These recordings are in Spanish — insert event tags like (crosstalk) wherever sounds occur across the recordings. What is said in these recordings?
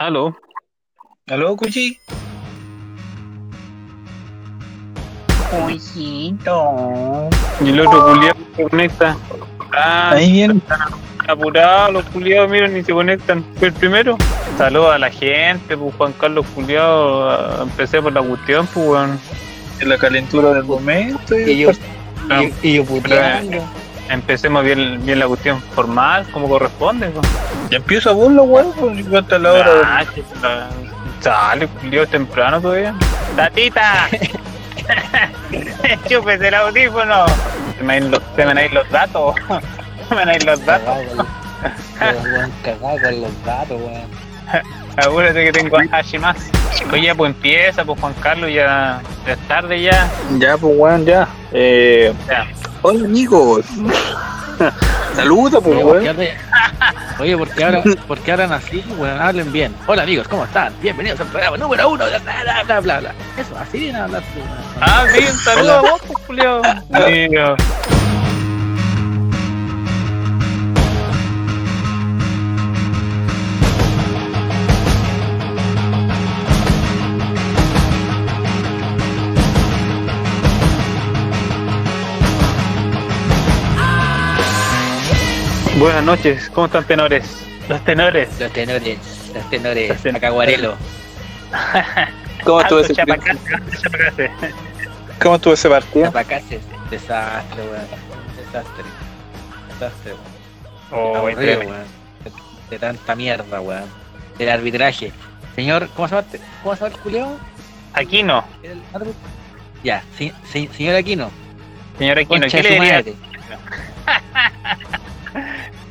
Aló. ¿Aló, Cuchi? Pollito. Y el otro culiado se conecta. Ah, Ahí están apurados los culiados, miren, ni se conectan. Fue el primero. Saludos a la gente, pues Juan Carlos culiado. Empecé por la cuestión, pues weón. En la calentura del momento. Y yo, Ah, y, y yo puteando. Empecemos bien, bien la cuestión formal, como corresponde. Pues. Ya empiezo a burla, weón. pues, ¿Cuánta la hora? Ah, que- ah, Sale, culiado temprano todavía. ¡Tatita! (laughs) ¡Chúpese el audífono! Se me ir los, se me los datos. (laughs) Se me ir los datos. Cagado con, weón, los datos, weón. Acuérdate que tengo a Hashimas. Oye, pues empieza, pues Juan Carlos, ya, ya es tarde ya. Ya, pues, weón, ya. Eh, Ya. hola, amigos. (laughs) Saluda, pues, Oye, ¿por qué weón. hablan- Oye, ¿por qué hablan, por qué hablan así? Weón, hablen bien. Hola amigos, ¿cómo están? Bienvenidos al programa número uno. Bla, bla, bla, bla, bla. Eso, así vienen a hablar. tú, weón. Ah, sí, un saludo a vos, pues, Julio. Buenas noches, ¿cómo están tenores? Los tenores. Los tenores, los tenores, Los tenores. acaguarelo. (laughs) ¿Cómo estuvo ese, chapacase. ¿Cómo estuvo ese partido? Desastre, weón. Desastre. Desastre, weón. Oh, Aburrido, weón. De, de tanta mierda, weón. Del arbitraje. Señor, ¿cómo se llama? este- ¿Cómo se llama el Julio? Aquí no, ¿El árbitro? Ya, sí, sí, señor Aquino. señor Aquino, Concha ¿qué le, diría.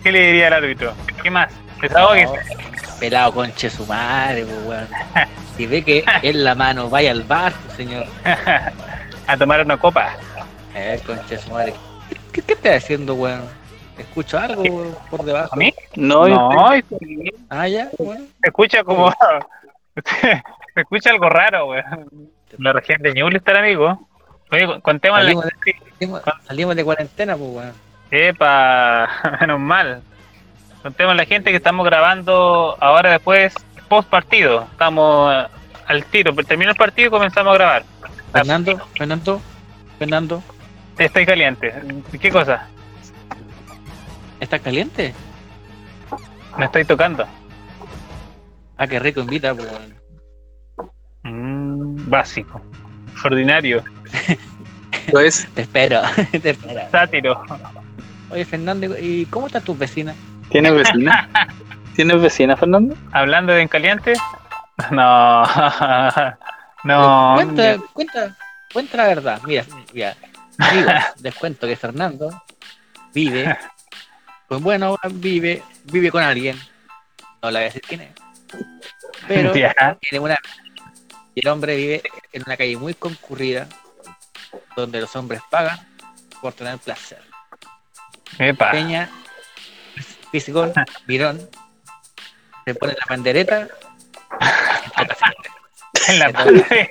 ¿Qué le diría al árbitro? ¿Qué más? No, pelado conche su madre, pues, weón. Si ve que (laughs) es la mano, vaya al bar, señor. (laughs) a tomar una copa. Eh, conche su madre. ¿Qué, qué estás haciendo, weón? ¿Escucho algo weón, por debajo? ¿A mí? No, No, se Ah, ya, weón. escucha como. (laughs) Se escucha algo raro, weón. La región de Ñuble está el amigo. Oye, contemos la. Salimos de, salimos, salimos de cuarentena, pues, weón. Epa, (laughs) menos mal. Contemos a la gente que estamos grabando ahora después, post partido. Estamos eh, al tiro, pero terminó el partido y comenzamos a grabar. Fernando, Fernando, Fernando, Estoy caliente. ¿Qué cosa? ¿estás caliente? Me estoy tocando. Ah, qué rico invita, pues. Mm, básico. Ordinario. (laughs) pues, Te espero, (laughs) te espero. Sátiro. Oye, Fernando, ¿y cómo están tus vecinas? ¿tienes vecina? (laughs) ¿Tienes vecina, Fernando? Hablando de en caliente. (laughs) No. (laughs) No. Cuenta, cuenta, cuenta la verdad. Mira, mira. Digo, les cuento que Fernando vive, pues bueno, vive, vive con alguien. No le voy a decir quién es. Pero Ya. tiene una. Y el hombre vive en una calle muy concurrida, donde los hombres pagan por tener placer. Epa. Peña, físico, (laughs) virón, se pone la pandereta. En la pandereta.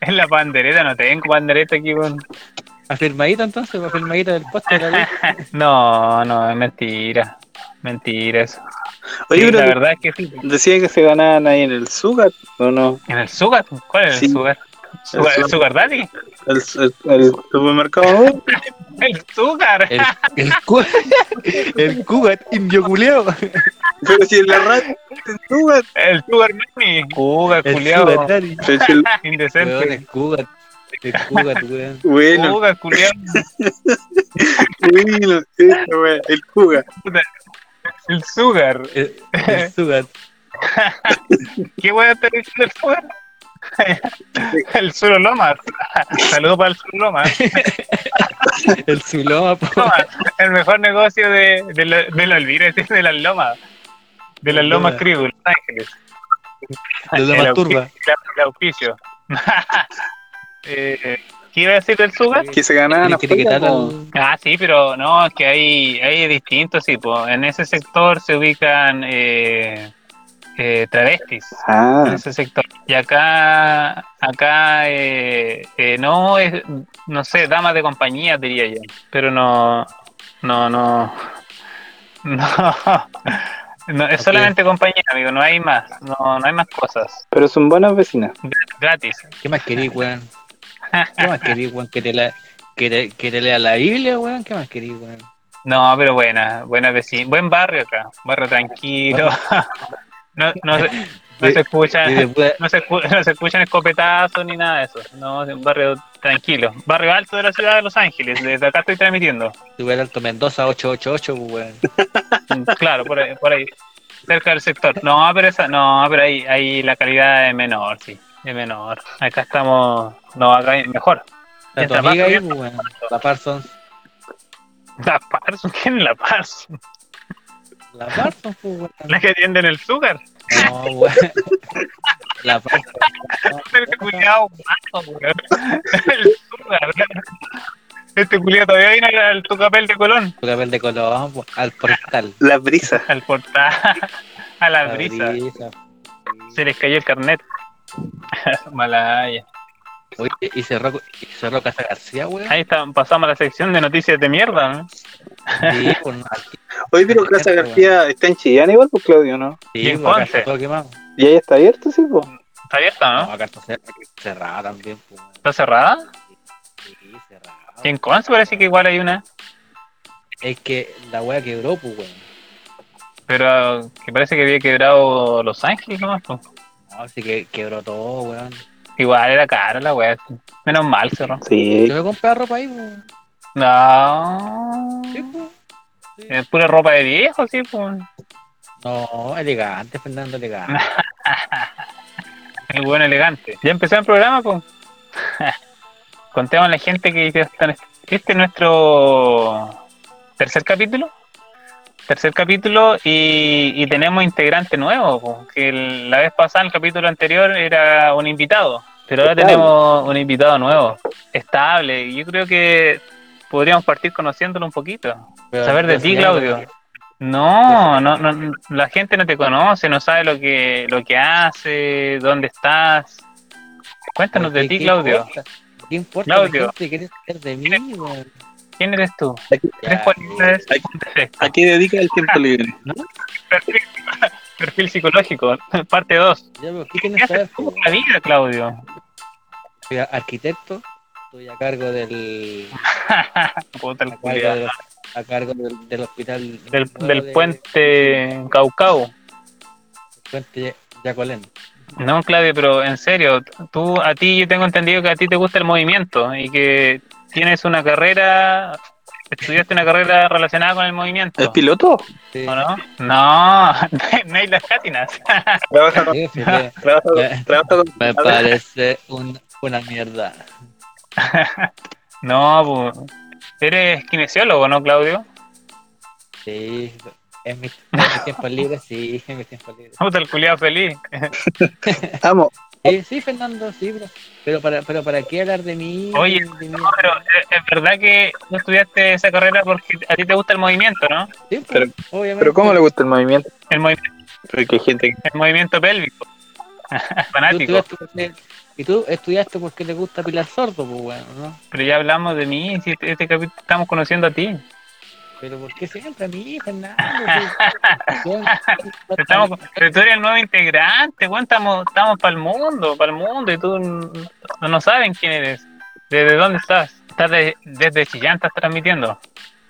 en la pandereta, no tengo pandereta aquí, weón. Afirmadito entonces, afirmadito del poste. (laughs) No, no, es mentira. Mentira eso. Oye, Sí, pero la verdad es que sí. decía que se ganaban ahí en el Sugat, ¿o no? ¿En el Sugar? ¿Cuál es Sí. el Sugar? ¿Sugar, El el Sugar Daddy? El, el, el. El Sugar. El, el, cu- (laughs) el Cugat indio culeado. Pero si en la radio el Sugar Mami. Sugar, El culiao. Sugar el- Weón, Indecente. el Cugat. El Cugat, weón. Bueno, Sugar, culiao. bueno, el Juga. El Sugar. El, el Sugat. (laughs) ¿Qué voy a estar diciendo el Sugar? (laughs) el Suro Lomas. Saludos para el Suro Lomas. (laughs) El Zuloma, El mejor negocio de, de, la- de la Elvira, es (laughs) de las lomas. De las lomas Cribu, Los Ángeles. De la El masturba. auspicio, El auspicio. eh, ¿Qué iba a decir del Sugar? Que se ganaban al- Ah, sí, pero no, es que hay, hay distintos, sí, po. en ese sector se ubican eh, eh, travestis, en Ah, ese sector. Y acá, acá eh, eh, no es, no sé, damas de compañía diría yo, pero no, no, no, (laughs) no, No, es solamente compañía, amigo, no hay más. No, no hay más cosas. Pero son buenas vecinas. Gratis. ¿Qué más querís, weón? ¿Qué más querís, weón? Que te, la, que, te, que te lea la Biblia, weón. ¿Qué más querís, weón? No, pero buena, buena vecina. Buen barrio acá. Barrio tranquilo. (laughs) No, (laughs) no, se, no se escucha. Y después, No se, (laughs) no se escuchan escopetazos ni nada de eso. No, es un barrio tranquilo. Barrio alto de la ciudad de Los Ángeles. Desde acá estoy transmitiendo. tuve el Alto Mendoza 888, pues, weón. Mm, Claro, por ahí, por ahí. Cerca del sector. No, pero esa, no, pero ahí, ahí la calidad es menor, sí. Es menor. Acá estamos. No, acá es mejor. Está tu amiga ahí, weón. La Parsons. La Parsons, ¿quién es la Parsons? La Parsons, pues, weón. La que atiende en el Zúcar. No, weón. La Parsons. Este culiao, mato, weón. El Zúcar. Este culiao todavía viene al tu papel de Colón. Tu papel de Colón, pues, al portal. La brisa. Al portal. A la brisa. brisa. Se les cayó el carnet. Malaya. Oye, y cerró, y cerró Casa García, weón. Ahí está, pasamos a la sección de noticias de mierda. ¿no? Sí, (laughs) pues, no, aquí- Hoy pero Casa García está en Chillán igual, pues Claudio, ¿no? Y sí, en pues, Conce. está todo quemado. Y ahí está abierto, sí, pues. Está abierta, No, ¿no? acá está cer- aquí está cerrada también, pues. ¿Está cerrada? Sí, cerrada. Y en Conce parece que igual hay una. Es que la wea quebró, pues, weón. Pero que parece que había quebrado Los Ángeles nomás. pues. No, así que quebró todo, weón. Igual era cara la wea. Menos mal cerró. Sí. Yo me compré ropa ahí, weón. No. Sí, pues. Sí. Es pura ropa de viejo, sí, pues. No, elegante, Fernando, elegante. (laughs) El buen elegante. Ya empezó el programa, pues. (laughs) Contemos a la gente que están- este es nuestro tercer capítulo. Tercer capítulo y, y tenemos integrante nuevo, que el- la vez pasada, el capítulo anterior, era un invitado. Pero ahora Estable. tenemos un invitado nuevo, estable. Y yo creo que podríamos partir conociéndolo un poquito. Pero Saber de ti, Claudio. No, no, no, la gente no te conoce, no sabe lo que, lo que hace, dónde estás. Cuéntanos de ¿qué- ti, qué Claudio. importa? ¿Qué importa Claudio. la gente quiere saber de mí? ¿Quién eres tú? Aquí- defecto? ¿A qué dedica el tiempo libre? Perfil, (laughs) perfil psicológico, (laughs) parte 2. Ya, pero ¿qué haces tú la vida, Claudio? Soy arquitecto, estoy a cargo del, (laughs) Puta el a cargo, del, a cargo del, del hospital del, del de- puente Caucao. puente Yacolén. No, Claudio, pero en serio, tú, a ti, yo tengo entendido que a ti te gusta el movimiento y que tienes una carrera, estudiaste una carrera relacionada con el movimiento. ¿Es piloto? Sí, ¿O no? No, (laughs) no hay las cátinas. Me parece un- una mierda. (laughs) No, pues, eres kinesiólogo, ¿no, Claudio? Sí, en mis tiempos libres, sí, en mis tiempos libres. Puta el culiado feliz. Vamos, Sí, sí, Fernando, sí, pero, pero para, pero para qué hablar de mí. Oye, de mí? No, pero es, es verdad que tú estudiaste esa carrera porque a ti te gusta el movimiento, ¿no? Sí, pues, pero- obviamente. pero ¿cómo le gusta el movimiento? El, movi- Porque hay gente que. el movimiento pélvico. (laughs) Fanático. porque- y tú estudiaste porque te gusta Pilar Sordo, pues bueno, ¿no? Pero ya hablamos de mí, si este, este capítulo estamos conociendo a ti. Pero ¿por qué siempre a mí, Fernando? Yo- (laughs) Estamos, pero tú eres el nuevo integrante, weón, estamos, estamos para el mundo, para el mundo, y tú no, no saben quién eres. ¿Desde dónde estás? Estás de- desde Chillán, estás transmitiendo.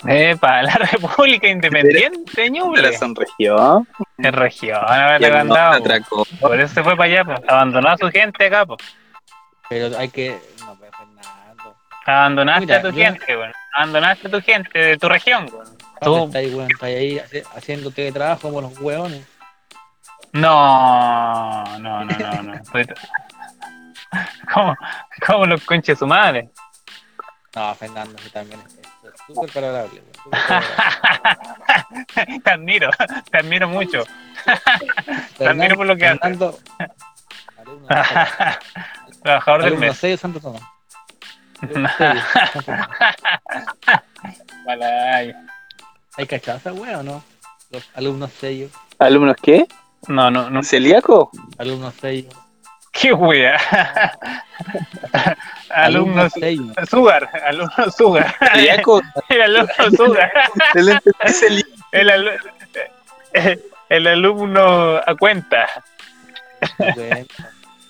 Epa, (laughs) la República Independiente de de Ñuble. sonregió. En región, a Y ver, el agrandado. monte atracó. Por eso se fue para allá, pues. abandonó a su gente acá, pues. Pero hay que. Fernando. Abandonaste Mira, a tu yo- gente, weón. Abandonaste a tu gente de tu región, weón. ¿Dónde Tú, está ahí, weón? Está ahí haci- haciendo teletrabajo como los hueones. no, no, no, no, no. (laughs) ¿Cómo, cómo los conches su madre? No, Fernando, sí también es súper parable. (laughs) te admiro, te admiro mucho. (laughs) Te admiro por lo que haces. Fernando, alumno, Trabajador del mes. sello Santo Tomás. Malay. ¿Hay cachado esa wea o no? Los alumnos sellos, ¿Alumnos qué? No, no, no. ¿Celíaco? alumnos sellos. Qué wea. (laughs) Alumnos sellos. Sugar, alumnos Sugar. ¿Celíaco? (laughs) El alumno Sugar. El. (laughs) El, alu- el alumno a cuenta. ¿Qué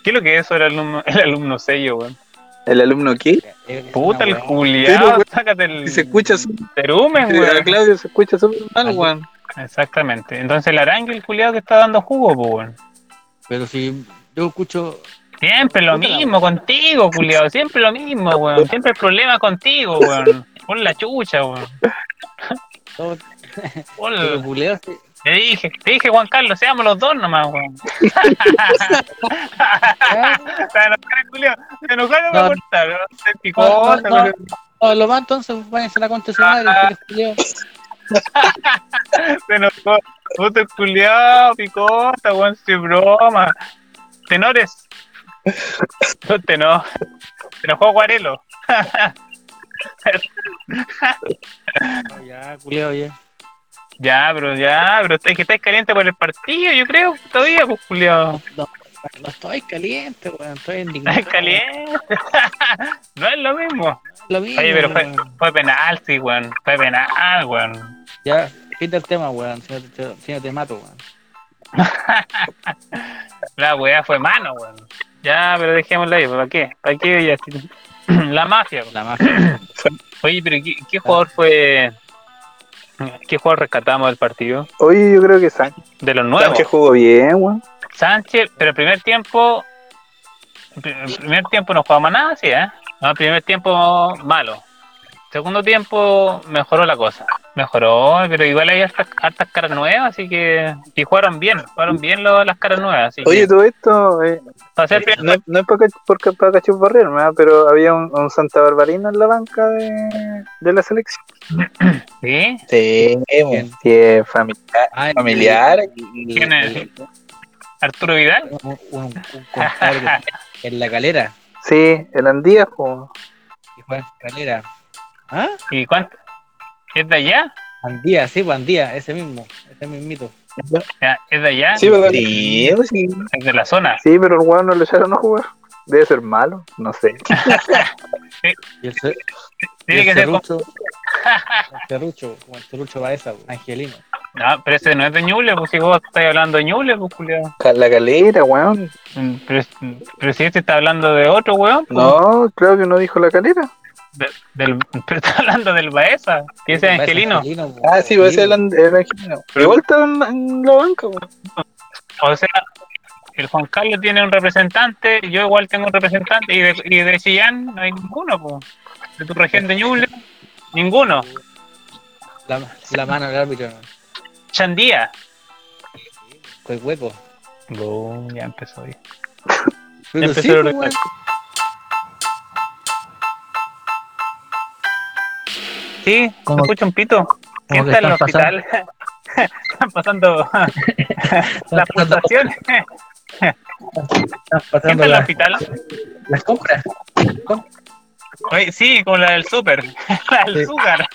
es lo que es eso el alumno, el alumno sello, weón? ¿El alumno qué? Puta, el weón, sácate el. Se escucha terumen, A weón. Claudio se escucha súper mal, weón. Exactamente. Entonces el arangue, el culiao que está dando jugo, pues, weón. Pero si yo escucho. Siempre lo mismo contigo, culiao. Siempre lo mismo, weón. Siempre el problema contigo, weón. Pon la chucha, weón. todo (laughs) Te dije, te dije, Juan Carlos, seamos los dos nomás, weón. (laughs) Se enojaron, culiao. Se enojaron No. para cortar, ¿no? Lo más entonces, váyanse a la Ah. (laughs) se enojó. Puto el culiao, picota, weón, sin broma. Tenores. No te no. Se enojó Guarelo. No, (laughs) Ya, culeo, ya. Ya, pero ya, pero es que estáis caliente por el partido, yo creo, todavía, pues, culiao. No estoy caliente, weón, estoy (laughs) indignado. Estáis caliente. (laughs) no es lo mismo. Lo mismo, Oye, pero fue, fue penal, sí, weón. Fue penal, weón. Ya, quita el tema, weón, si no te, si no te mato, weón. (laughs) La weá fue mano, weón. Ya, pero dejémosla ahí, ¿para qué? ¿Para qué? Ya. (clears throat) La mafia, weón. La mafia. (clears throat) Oye, pero ¿qué, qué jugador fue? ¿Qué jugador rescatamos del partido? Oye, yo creo que Sánchez, De los nuevos. Sánchez jugó bien, weón. Sánchez, pero el primer tiempo. El primer tiempo no jugaba nada, sí, ¿eh? No, el primer tiempo malo. Segundo tiempo mejoró la cosa. Mejoró, pero igual hay hartas, hartas caras nuevas, así que. Y jugaron bien, jugaron bien lo- las caras nuevas. Así Oye, que, todo esto, eh, para no, no es para, porque para cachupurrear, ¿no? pero había un, un Santa Barbarino en la banca de, de la selección. (clears throat) ¿Sí? Sí, sí, familiar. Ah, Familiar. y- ¿Quién es? Arturo Vidal. Un, un, un compadre (laughs) en la calera. Sí, el Andías, po. Y fue en calera. ¿Ah? ¿Y cuánto? ¿Es de allá? Andía, sí, Andía, ese mismo, ese mismito. ¿Es de allá? Sí, sí. Es de la zona. Sí, pero el weón no lo echaron a jugar. Debe ser malo, no sé. (laughs) El, Tiene el que ser. con- (laughs) el serrucho, como el serrucho Baeza, Angelino. No, pero ese no es de Ñuble, pues si vos estás hablando de Ñuble, pues La calera, weón. Mm, Pero, pero si este está hablando de otro weón, pues, No, Claudio no dijo la calera. De- del, (laughs) pero está hablando del Baeza, que ese es Baeza, Angelino. pues, Ah, sí, va a ser el, pues. el Angelino. Pero igual está en, en la banca. O sea, el Juan Carlos tiene un representante, yo igual tengo un representante, y de, y de Chillán no hay ninguno, pues. De tu región de Ñuble, ninguno. La, la mano del árbitro. Chandía. Fue hueco. Boom, ya empezó ahí. Pero empezó sí, el pues. Sí, ¿se Como- escucha un pito? ¿Quién está en el hospital? están pasando las pasando- pulsaciones. Están ¿Quién pasando está en el la- hospital? las compras. Oye, sí, como la del súper, la del azúcar.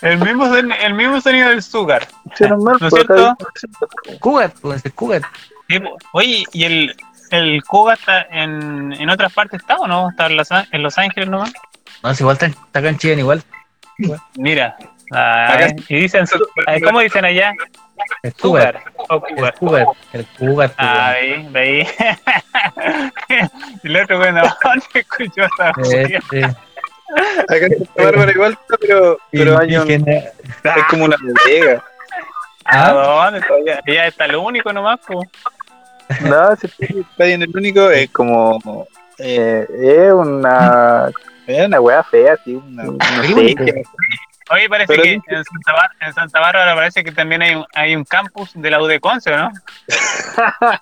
El, mismo, son- el mismo sonido del azúcar. ¿No es pues, acá- Cugat, pues el po. Oye, ¿y el, el Cuba está en, en otras partes está o no? ¿Está en Los, en Los Ángeles nomás? No, es igual, está, está acá en Chile igual. Mira. ah, Acá- y dicen, ah, (laughs) ¿cómo dicen allá? El Cugat. Sugar. O El. Cugat. El pues, Ah, veí, el otro bueno, (laughs) ¿dónde escuchó esa Este, (laughs) Acá en Santa Bárbara igual, está, pero, pero hay un- es como una bodega. ¿A Ah, dónde? Todavía ya está lo único nomás, pues. No, si está ahí en el único, es como. Eh, es una. Es una wea fea, sí. Una, una. Oye, parece Pero que en Santa, Bar- en Santa Bárbara parece que también hay un, hay un campus de la U de Conce, ¿no? (laughs)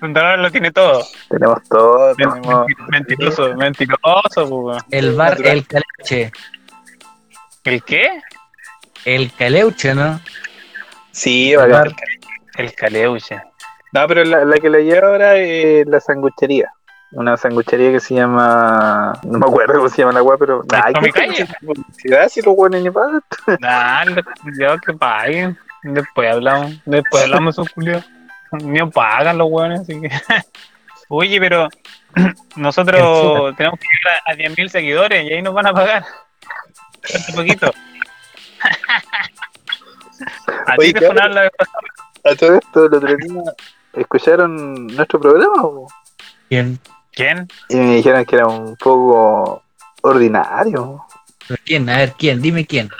Santa Bárbara lo tiene todo. Tenemos todo, tenemos. Mentiroso, mentiroso, el bar Natural. El Caleuche. ¿El qué? El Caleuche, ¿no? Sí, El bar. El caleuche. No, pero la, la que la lleva ahora es la sanguchería. Una sanguchería que se llama. No me acuerdo cómo se llama la wea, pero. Ay, ¿Con mi ¿qué calle? publicidad si los weones ni pagan? (laughs) Dale, yo que paguen. Después hablamos, después hablamos esos culios. Ni pagan los hueones, así que. (laughs) Oye, pero (clears throat) nosotros tenemos que llegar a, a 10.000 seguidores y ahí nos van a pagar. Un poquito. (laughs) A Oye, ti te funaron la vez pasada. A todo esto, el otro día, ¿escucharon nuestro programa? po? ¿Quién? ¿Quién? Y me dijeron que era un poco ordinario. ¿Pero ¿Quién? A ver, ¿quién? Dime quién.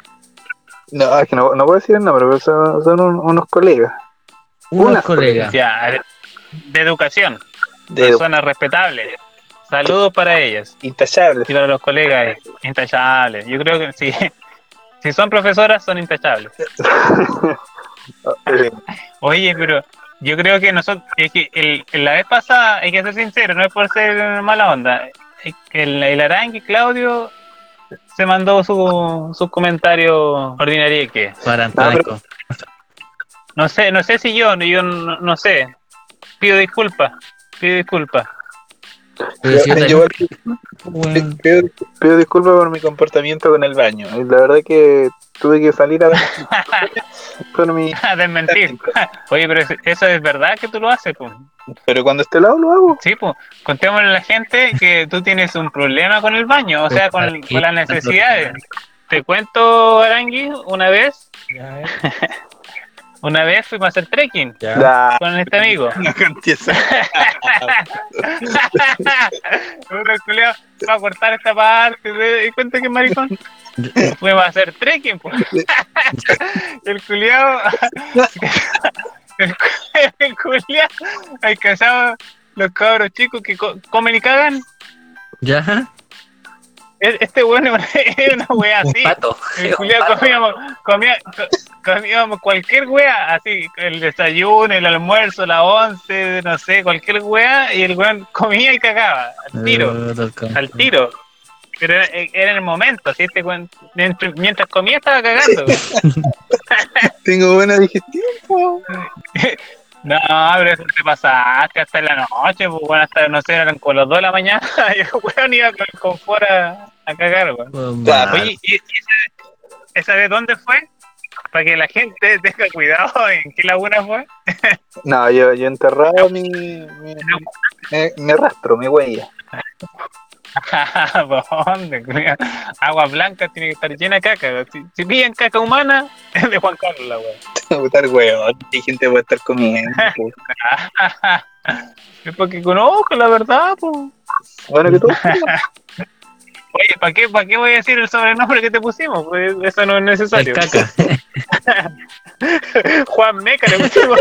No, es que no, no puedo decir el nombre, pero son, son un- unos colegas. Unos Unas colegas. Ya, de, de educación. De Personas respetables. Saludos para ellas. intachables. Y para los colegas, intachables. Yo creo que sí. (laughs) Si son profesoras, son intachables. (laughs) Oye, pero yo creo que nosotros, es que el, la vez pasada, hay que ser sincero, no es por ser mala onda. El, el Arangui Claudio se mandó su, sus comentarios ordinarios que Para No, pero- Antonio. no sé, no sé si yo, yo no, no sé. Pido disculpas, pido disculpas. Pero si yo yo- también- Bueno, pido, pido disculpas por mi comportamiento con el baño. La verdad que tuve que salir a (laughs) con mi... A desmentir. (laughs) Oye, pero eso- es verdad que tú lo haces, pues. Pero cuando esté lado lo hago. Sí, pues, contémosle a la gente que tú tienes un problema con el baño, o sea, con, con las necesidades. Te cuento, Arangui, una vez, (laughs) una vez fuimos a hacer trekking ya. Con este amigo. (laughs) (laughs) Culiao, va a cortar esta parte, ¿te das cuenta que es maricón? (laughs) Fuimos a hacer trekking, pues. El culiao, el, cu- el culiao, alcanzaba los cabros chicos que co- comen y cagan. ¿Ya? Este bueno (laughs) es una wea Un así. (laughs) pato. Comíamos, comía- co- comíamos cualquier wea, así, el desayuno, el almuerzo, la once, no sé, cualquier wea, y el weón comía y cagaba, al tiro, Eh, al tiro. Pero era, era en el momento, así este weón, mientras, mientras comía estaba cagando. (laughs) Tengo buena digestión. po. No, pero eso te pasaste hasta en la noche, pues bueno, hasta, no sé, eran con los dos de la mañana, (laughs) y el weón iba con el confort a, a cagar, weón. Claro. Oye, ¿y, y esa, esa de dónde fue? Para que la gente (laughs) tenga cuidado en qué laguna fue. No, yo, yo enterraba mi, mi, mi, mi rastro, mi huella. (laughs) Agua blanca tiene que estar llena de caca. Si, si pillan caca humana, (laughs) es de Juan Carlos la wea. Putar huevo, hay gente que puede estar comiendo. (laughs) Es porque conozco la verdad, pues. Bueno, que tú. Oye, ¿para qué, ¿para qué voy a decir el sobrenombre que te pusimos? Pues eso no es El necesario. caca. Juan Meca le pusimos.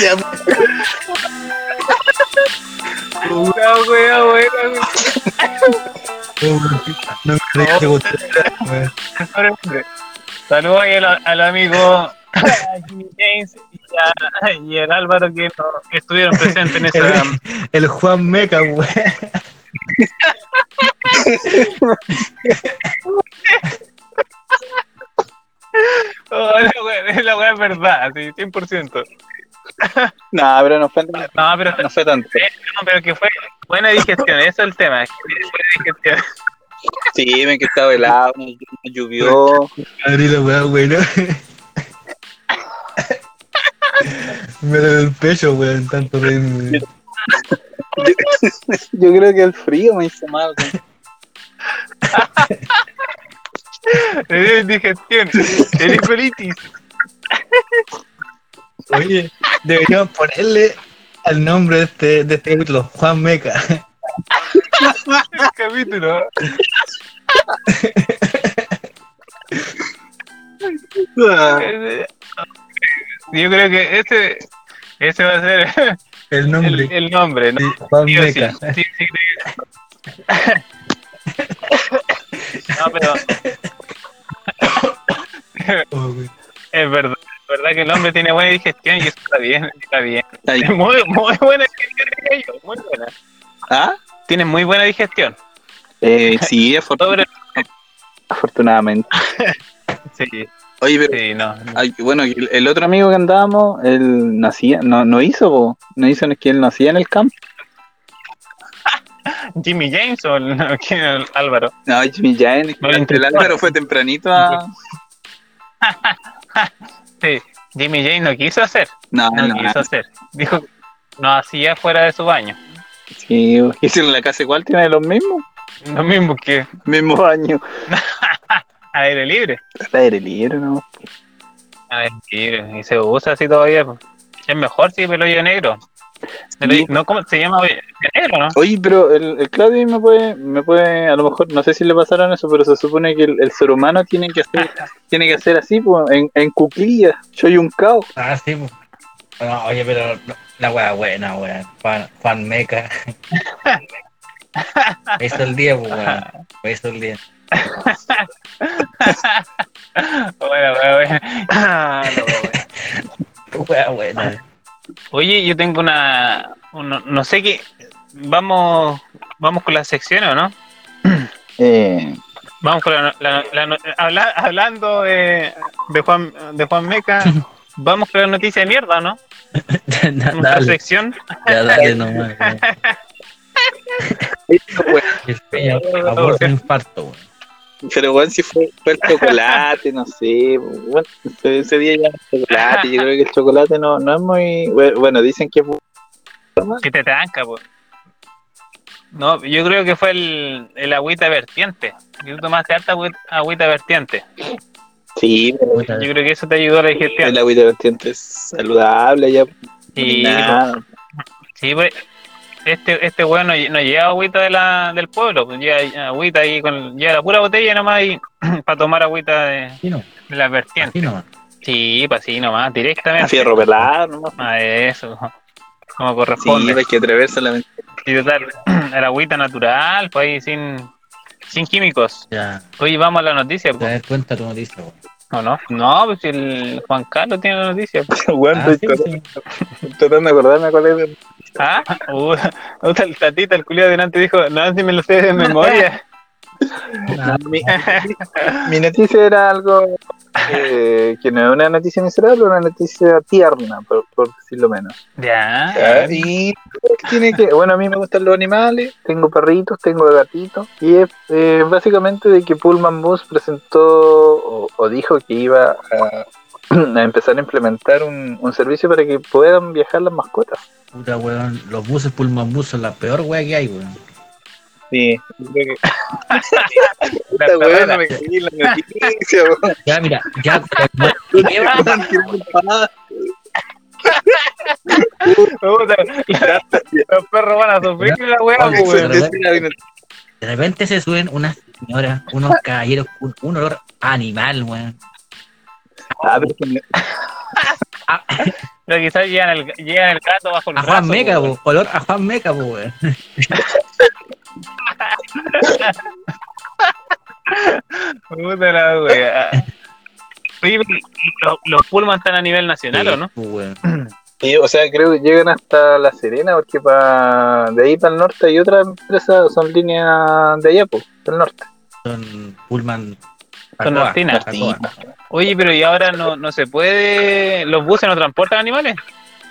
Ya, weón, weón. No me. Saludos al amigo Jimmy James y, a- y el Álvaro que, no- que estuvieron presentes en esa. El Juan Meca, weón. Oh, la wea- la weá es verdad, sí, 100%. No, pero no fue, No, pero, no fue tanto. eh, no, pero que fue buena digestión, ese es el tema. buena digestión. Sí, me que estaba helado, llovió. Abrí la weá, weón. Me duele el pecho, weón, tanto reírme. (laughs) Yo creo que el frío me hizo mal. güey. (laughs) Le dio indigestión, le dio colitis. Oye, deberíamos ponerle al nombre de este, de este capítulo, Juan Meca. (laughs) capítulo. Yo creo que ese, ese va a ser (laughs) El nombre. el, el nombre, ¿no? Sí, Juan Sí sí. Meca. Sí, sí, sí. (laughs) No, pero (laughs) Oh, es verdad, es verdad que el hombre tiene buena digestión y eso está bien, está bien. Ay, Muy, muy buena digestión, muy buena. ¿Ah? Tiene muy buena digestión. Eh, sí, afortun- afortunadamente. Sí, Oye, pero sí, no. no. ay, bueno, el, el otro amigo que andábamos, él nacía, no, no hizo, po. no hizo, es que él nacía en el campo. (laughs) Jimmy James o el, ¿quién era el Álvaro. No, Jimmy Jane, No el. Álvaro fue tempranito a. (laughs) Sí, Jimmy James no quiso hacer, No, no quiso hacer. Dijo no hacía fuera de su baño. sí, (laughs) hicieron la casa igual, tiene los mismos, Lo mismo que mismo baño. Al aire libre. Al aire libre, ¿no? Al aire libre. Y se usa así todavía. pues. Es mejor si pelo yo negro. Sí. no, ¿cómo se llama? Negro, ¿no? Oye, pero el, el Claudio me puede, me puede, a lo mejor, no sé si le pasaron eso, pero se supone que el, el ser humano tiene que hacer, (laughs) tiene que hacer así, pues, en, en cuclillas. Soy un caos. Ah, sí, pues. No, oye, pero la wea buena, weón. Fan, fan meca. (laughs) Me hizo el día, pues, weón. Me hizo el día. Bueno, bueno, bueno. (laughs) Oye, yo tengo una, uno- no sé qué, vamos, vamos con las secciones o no? Eh, Vamos con la, la- la- no- habla- hablando de, de Juan, de Juan Meca, (laughs) vamos con la noticia de mierda, ¿no? (laughs) Nuestra dale, sección. ya dale nomás, aborto un infarto, weón. Pero bueno, si fue, fue el chocolate, no sé, bueno, ese, día ya el chocolate, yo creo que el chocolate no, no es muy, bueno, dicen que es Que te tranca, pues. No, yo creo que fue el, el agüita vertiente. Tú tomaste harta agüi- agüita vertiente. sí, Yo creo que eso te ayudó a la digestión. el agüita vertiente es saludable ya, Sí, nada. Sí, pues, este, este weón no, no lleva agüita de la, del pueblo, pues lleva agüita ahí con, lleva la pura botella nomás y (clears throat) para tomar agüita de, Así no, de la vertiente. así. Sí, pues así nomás, a directamente. fierro pelado, nomás. A eso, como Sí, corresponde. hay que atreverse a la Y total, (clears throat) el agüita natural, pues ahí sin, sin químicos. Ya, Oye, vamos a la noticia, te pues. das cuenta tu noticia. ¿o no? No, pues si el Juan Carlos tiene la noticia. pues. (laughs) Bueno, Ah, estoy sí, tratando- sí. estoy tratando de acordarme cuál es. Ah, uh, puta, el tatita, el culiado delante dijo, no, si me lo sé de memoria. Mi, mi noticia era algo eh, que no es una noticia miserable, una noticia tierna, por, por decirlo menos. ya. Ya, Y tiene que, bueno, a mí me gustan los animales, tengo perritos, tengo gatitos, y es eh, básicamente de que Pullman Bus presentó o, o dijo que iba a, (clears throat) a empezar a implementar un, un servicio para que puedan viajar las mascotas. Puta, weón. Los buses Pullman Bus son la peor wea que hay, weón. Sí, yo creo que esta weá no me creí la noticia, weón. Ya, mira, ya. Puta, los perros van a sufrir la pero- weón. De repente se suben unas señoras, unos caballeros, un, un olor animal, weón. Ah, pero es que- A, (laughs) Pero quizás llegan el, llegan el gato bajo el a brazo. Juan Meca, weón. po, olor a Juan Meca, po, weón. (laughs) Puta la wea. Oye, los, los Pullman están a nivel nacional, ¿o no? Po. Sí, o sea, creo que llegan hasta La Serena, porque pa, de ahí para el norte hay otras empresas, son líneas de allá, pues, del norte. Son Pullman. Son. Tacoa. Oye, pero ¿y ahora no, no se puede? ¿Los buses no transportan animales?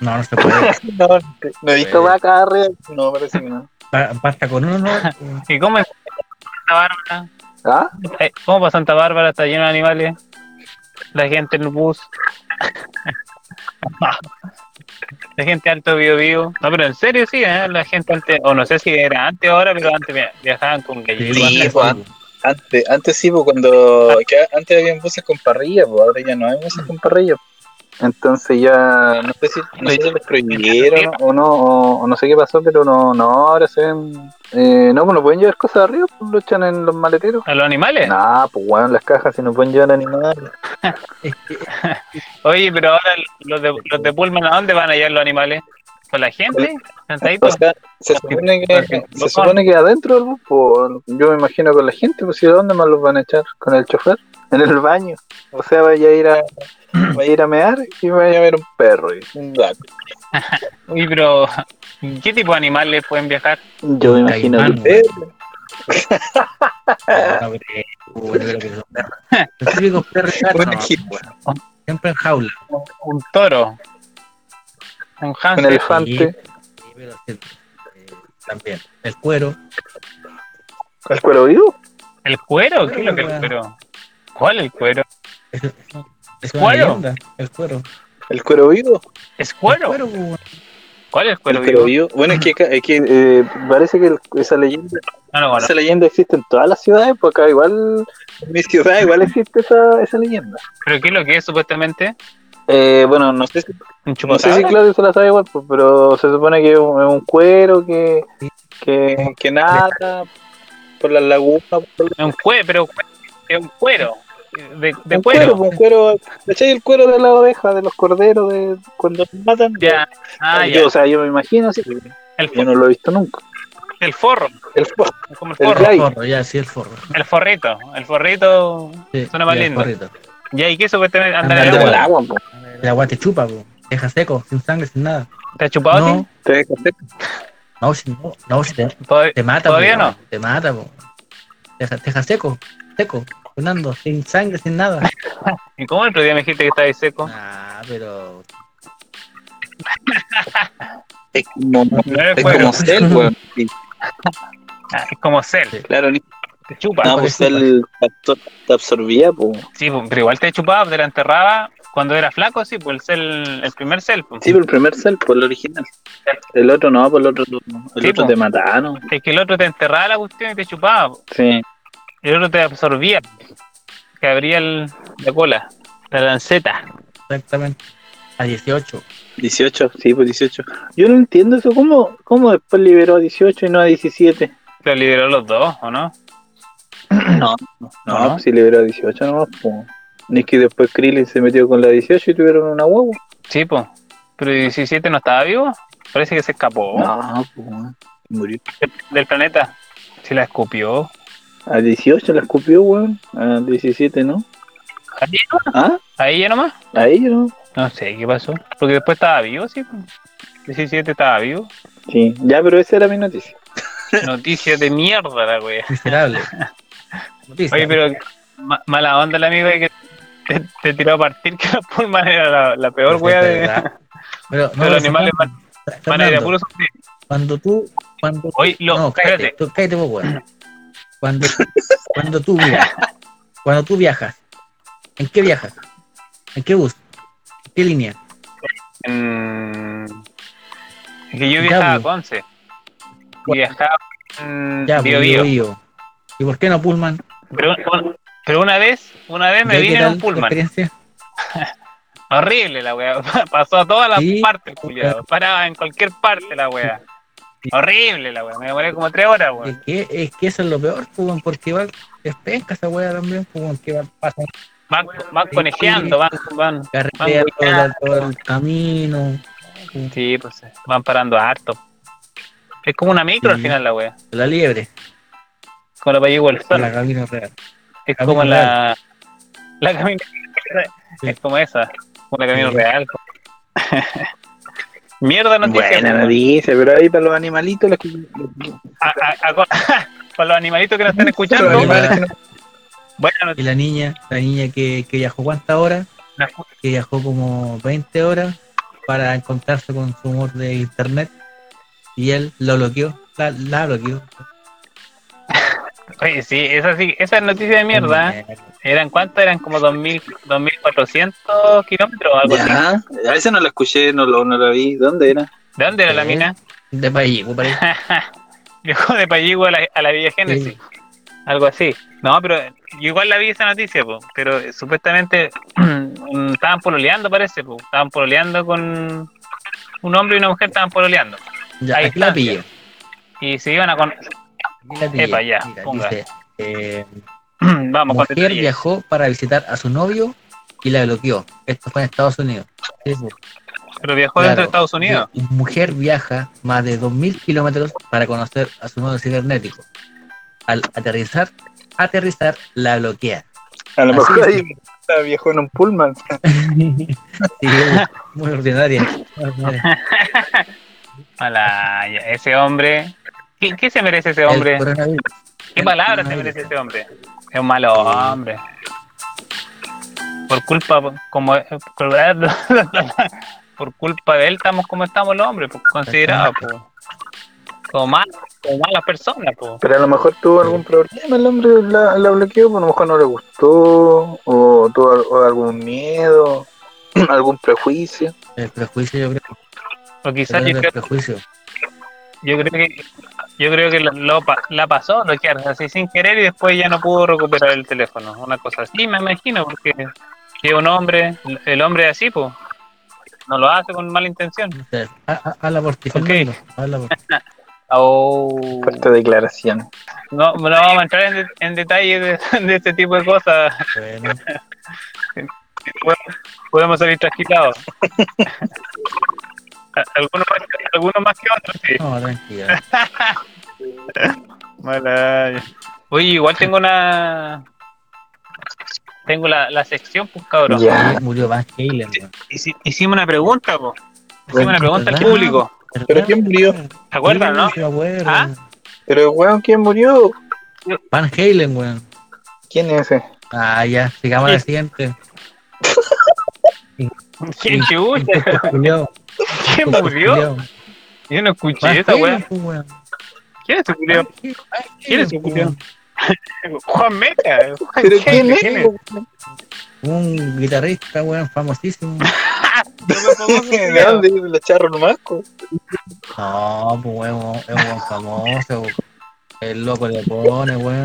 No, no se puede. (laughs) No, no he visto vacas arriba, no, parece que no. Ba- Basta con uno, ¿no? ¿Y cómo es Santa Bárbara? ¿Ah? Eh, ¿Cómo para Santa Bárbara está lleno de animales? La gente en el bus. (laughs) La gente alto vivo vivo. No, pero en serio sí, ¿eh? La gente antes, o no sé si era antes o ahora, pero antes via- viajaban con gallinas. Sí, Sí, pues, Antes, antes sí, pues cuando que antes habían buses con parrilla, pues ahora ya no hay buses con parrilla. Entonces ya no sé si, no sé si los prohibieron o no, o, o no sé qué pasó, pero no, no, ahora se ven, eh, no, pues no pueden llevar cosas arriba, pues lo echan en los maleteros. ¿A los animales? Nah, pues bueno, las cajas si no pueden llevar animales. (laughs) Oye, pero ahora los de, los de Pullman, ¿a dónde van a llevar los animales? Con la gente, sentadito. O sea, se supone que, se supone que adentro pues, yo me imagino con la gente, pues, ¿y dónde más los van a echar? ¿Con el chofer? (laughs) En el baño. O sea, vaya a ir a, vaya a, ir a mear y vaya a ver un perro y un gato. (laughs) Uy, pero ¿qué tipo de animales pueden viajar? Yo me imagino caimán, que (laughs) siempre en jaula. Un toro. Un elefante. Sí, pero eh, también. El cuero. ¿El cuero vivo? ¿El cuero? ¿Qué es lo que es el cuero? ¿Cuál el cuero? Es, ¿Cuero? el cuero. ¿El cuero vivo? ¿Es cuero? El cuero, ¿Cuál es el cuero ¿El cuero vivo? vivo? Bueno, es que, acá- es que eh, parece que esa leyenda No esa leyenda existe en todas las ciudades, porque acá igual, en mi ciudad igual existe esa, esa leyenda. ¿Pero qué es lo que es supuestamente? Eh, bueno, no sé, si- ¿Un no sé si chupacabra? Claudio se la sabe igual, pues, pero se supone que es un, es un cuero que, que, que nada por las lagunas. Por Es un cuero, pero es un cuero. De, de un cuero. pues, un cuero. ¿Cachai? El cuero de la oveja, de los corderos, de cuando matan. Ya. Ah, yo, ya. O sea, yo me imagino así, El, yo no lo he visto nunca. el forro. El fo- Como el El forro. el forro, ya, sí, el forro. El forrito. El forrito. Sí, Suena más lindo. forrito. Ya, ¿y qué supuestamente andar Anda en el el agua. agua? El agua te chupa, po. deja seco, sin sangre, sin nada. ¿Te has chupado a No, ti? Te deja seco. no, si no, no, si te, te mata, ¿Todavía po, no? Te mata, po. Te deja, te deja seco, seco, Fernando, sin sangre, sin nada. (laughs) ¿Y cómo el otro día me dijiste que estabas seco? Ah, pero. Es como, No es cuero. como cel, (laughs) weón. Sí, Ah, es como cel. Sí. Claro, ni Te chupa. no, pues cel te absor- te absorbía, pues. Sí, pues, pero igual te chupaba, te la enterraba cuando era flaco, sí, pues el cel, el primer cel. pues. Sí, por el primer cel, por el original. El otro no, por el otro, el Sí, otro po. te mataron. Es que el otro te enterraba la cuestión y te chupaba. pues. Sí. El otro te absorbía. Que abría el- la cola, la lanceta. Exactamente. A 18. 18, sí, pues 18. Yo no entiendo eso. ¿Cómo, cómo después liberó a 18 y no a 17? Lo lideró los dos, ¿o (clears throat) no? No, no, ¿No? pues sí liberó a 18 nomás, pues. Ni que después Krillin se metió con la 18 y tuvieron una huevo. Sí, pues. Pero el 17 no estaba vivo. Parece que se escapó No, pues murió. del planeta. Se la escupió. A 18 la escupió, weón. A 17 no. ¿Ahí nomás? ¿Ah? ¿Ahí ya nomás? A ella no. No sé qué pasó. Porque después estaba vivo, sí. pues. 17 estaba vivo. Sí, ya, pero esa era mi noticia. Noticias de mierda la wea. Miserable. Noticia. (laughs) Oye, pero ma- mala onda el amigo de que te, te tiró a partir (laughs) que la Pullman era la, la peor wea de. (laughs) Pero no, de los animales puro. Cuando tú. Cuando lo, no, cállate, tú, cállate, vos, weón. Cuando, cuando tú viajas, cuando tú viajas, ¿en qué viajas? ¿En qué bus? ¿En qué línea? Es que yo viajaba a. Conce. Y viajaba en Ya, Bio pues, Bio. Bio. ¿Y por qué no Pullman? Pero, un- pero una vez, una vez me ¿Ya qué vine en un Pullman. (laughs) Horrible la wea. Pasó a todas las Sí. partes, culiado. Paraba en cualquier parte la wea. Horrible la wea. Me demoré como tres horas, Es weón. que, es que eso es lo peor, pues, weón, porque va, es pesca esa weá también, pues, weón, que va, pasan Van, van conejeando, van, van. carreteras todo, weá. el- todo el camino. Sí, pues van parando harto. Es como una micro al final la wea. La liebre, Como la Payi del Sol. la camino real. Es camino como la. La camino. Sí. Es como esa. Como la camino Sí. real. (laughs) Mierda noticia. Buena noticia, pero ahí para los animalitos, los que- A- a- a- con- (laughs) Para los animalitos que nos están escuchando. no- Buena Y la niña, la niña que, que viajó cuántas horas, que viajó como 20 horas para encontrarse con su amor de internet y él lo bloqueó, la, la bloqueó. Oye, sí, esa sí, esa es noticia de mierda. ¿Eran cuántas? Eran como 2000, 2400 kilómetros o algo así. A veces no la escuché, no, lo, no la vi. ¿Dónde era? ¿De dónde era la Eh, mina? De pues, parece. Viajó de Payigua a la, a la Villa Génesis. Sí. Algo así. No, pero yo igual la vi esa noticia, po, pero eh, supuestamente (clears throat) mm, estaban pololeando, parece, po. estaban pololeando con un hombre y una mujer, estaban pololeando. Ya, Ahí la está. pillo. Y se iban a con... Epa, ya, Mira, ponga. dice, eh, (clears throat) Vamos, mujer viajó para visitar a su novio y la bloqueó. Esto fue en Estados Unidos. Sí. Pero viajó dentro Claro, de Estados Unidos. Mujer viaja más de 2.000 kilómetros para conocer a su nuevo cibernético. Al aterrizar, aterrizar la bloquea. A lo mejor ahí está viajó en un pullman. (laughs) Sí, muy ordinaria. (laughs) ese hombre. ¿Qué, qué se merece ese hombre? ¿Qué palabra se merece ese hombre? Es un malo hombre. Por culpa, como por (laughs) culpa de él estamos como estamos los hombres, pues, considerados, pues. Como, mal, como malas personas, pues. Pero a lo mejor tuvo algún problema el hombre, la, la bloqueó, pues a lo mejor no le gustó, o tuvo algún miedo, (clears throat) algún prejuicio. El prejuicio, yo creo. O quizás Pero yo el creo, prejuicio. Yo creo que yo creo que lo, lo pa- la pasó bloquear así sin querer y después ya no pudo recuperar el teléfono. Una cosa así, me imagino, porque si es un hombre, el hombre es así, pues. No lo hace con mala intención. No sé, ha- ha- Habla por ti, Ok. Fernando, habla por ti. (laughs) Oh. Fuerte declaración. No, no vamos a entrar en, de- en detalle de, (laughs) de este tipo de cosas. Bueno, Podemos- (laughs) Podemos salir trasquilados. Algunos más, algunos más que otros, sí. no, tranquila. (laughs) Mala. Oye, igual tengo una. Tengo la, la sección, pues cabrón. Ya. Murió Van Halen, Hicimos una pregunta, pues. Hicimos una pregunta al público. ¿Pero quién murió? ¿Se acuerdan, no? Sí, me acuerdo. ¿Ah? Pero weón, ¿quién murió? Van Halen, weón. ¿Quién es ese? Ah, ya, sigamos a la siguiente. ¿Quién culiao, ¿Quién murió? Yo no escuché esa weá. pues. (laughs) (laughs) ¿Quién es Halen, ¿Quién es culiao? Juan Meca. Juan ¿Pero quién es? Un guitarrista, weón, famosísimo. No me pongo ¿De dónde? ¿De la charro nomás? No, pues weón, es un weón famoso. weón. El loco le pone, weón.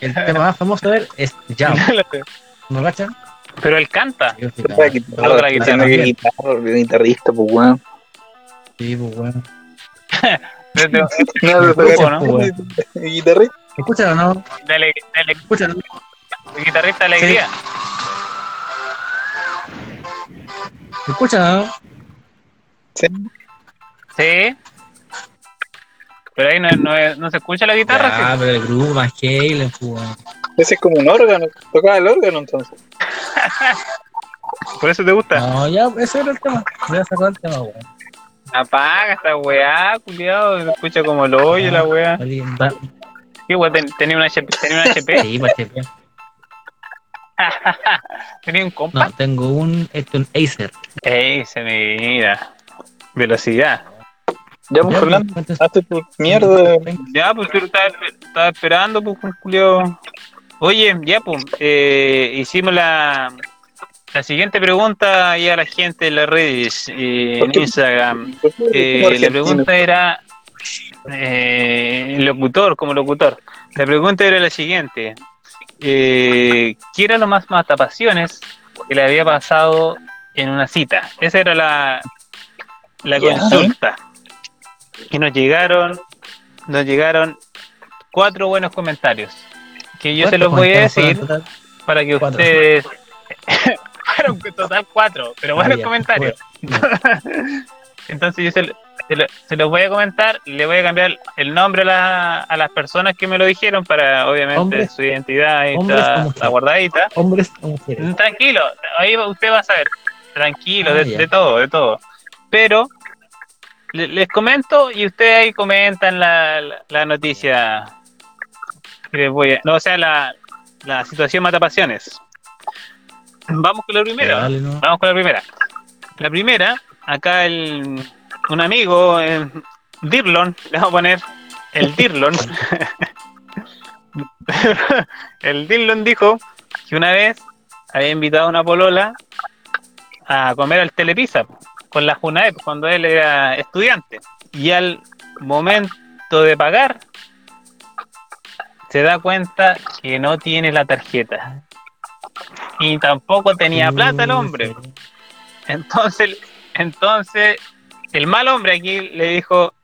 El tema más famoso de él es Jam. (laughs) ¿No cachan? Pero él canta. Yo sí, claro. Toca la guitarra. que guitarrista, pues weón. Sí, pues weón. (laughs) Desde- (laughs) No, grupo, ¿no? guitarrista. Escúchalo, ¿no? Dale, dale, Escúchalo. guitarrista alegría. Escúchalo, ¿no? Sí. Sí. Pero ahí no, no, no se escucha la guitarra. Ah, pero el grupo Van Halen, pues weón. Ese es como un órgano. Tocaba el órgano entonces. Por eso te gusta. No, ya, ese era el tema. Voy a sacar el tema, weón. Apaga esta weá, culiado. Se escucha como el hoyo la weá. ¿Qué weá? ten- ¿Tenía un HP? ¿Tenía un HP? Sí, pues, (laughs) ¿Tenía un compa? No, tengo un, esto, un Acer. Me mira. Velocidad. Ya, pues Fernando, pues, entonces- hazte tu mierda. Ya, pues tú estabas estaba esperando, pues, Julio. Oye, ya, pues, eh, hicimos la, la siguiente pregunta ahí a la gente en las redes, eh, ¿Por en? Instagram. ¿Por qué eres Eh, la pregunta era, eh, locutor, como locutor. La pregunta era la siguiente. Eh, ¿Qué era lo más matapasiones que le había pasado en una cita? Esa era la, la consulta. Y nos llegaron, nos llegaron cuatro buenos comentarios. Que yo se los voy a decir para que Cuatro. ustedes... (laughs) Fueron total cuatro, pero buenos Ah, ya. comentarios. (laughs) Entonces yo se, se lo- se los voy a comentar, le voy a cambiar el nombre a, la- a las personas que me lo dijeron para obviamente Hombres- su identidad o está, guardadita. Hombres o mujeres. Mm, Tranquilo, ahí usted va a saber. Tranquilo, Ah, de, todo, de todo. Pero le- les comento y ustedes ahí comentan la, la, la noticia. Les voy a- no, o sea, la, la situación mata pasiones. Vamos con la primera. Dale, ¿no? Vamos con la primera. La primera, acá el, un amigo, eh, Dirlon, le vamos a poner el Dirlon. (laughs) el Dirlon dijo que una vez había invitado a una polola a comer al Telepizza con la Junaep cuando él era estudiante. Y al momento de pagar, se da cuenta que no tiene la tarjeta. Y tampoco tenía plata el hombre. Entonces, entonces, el mal hombre aquí le dijo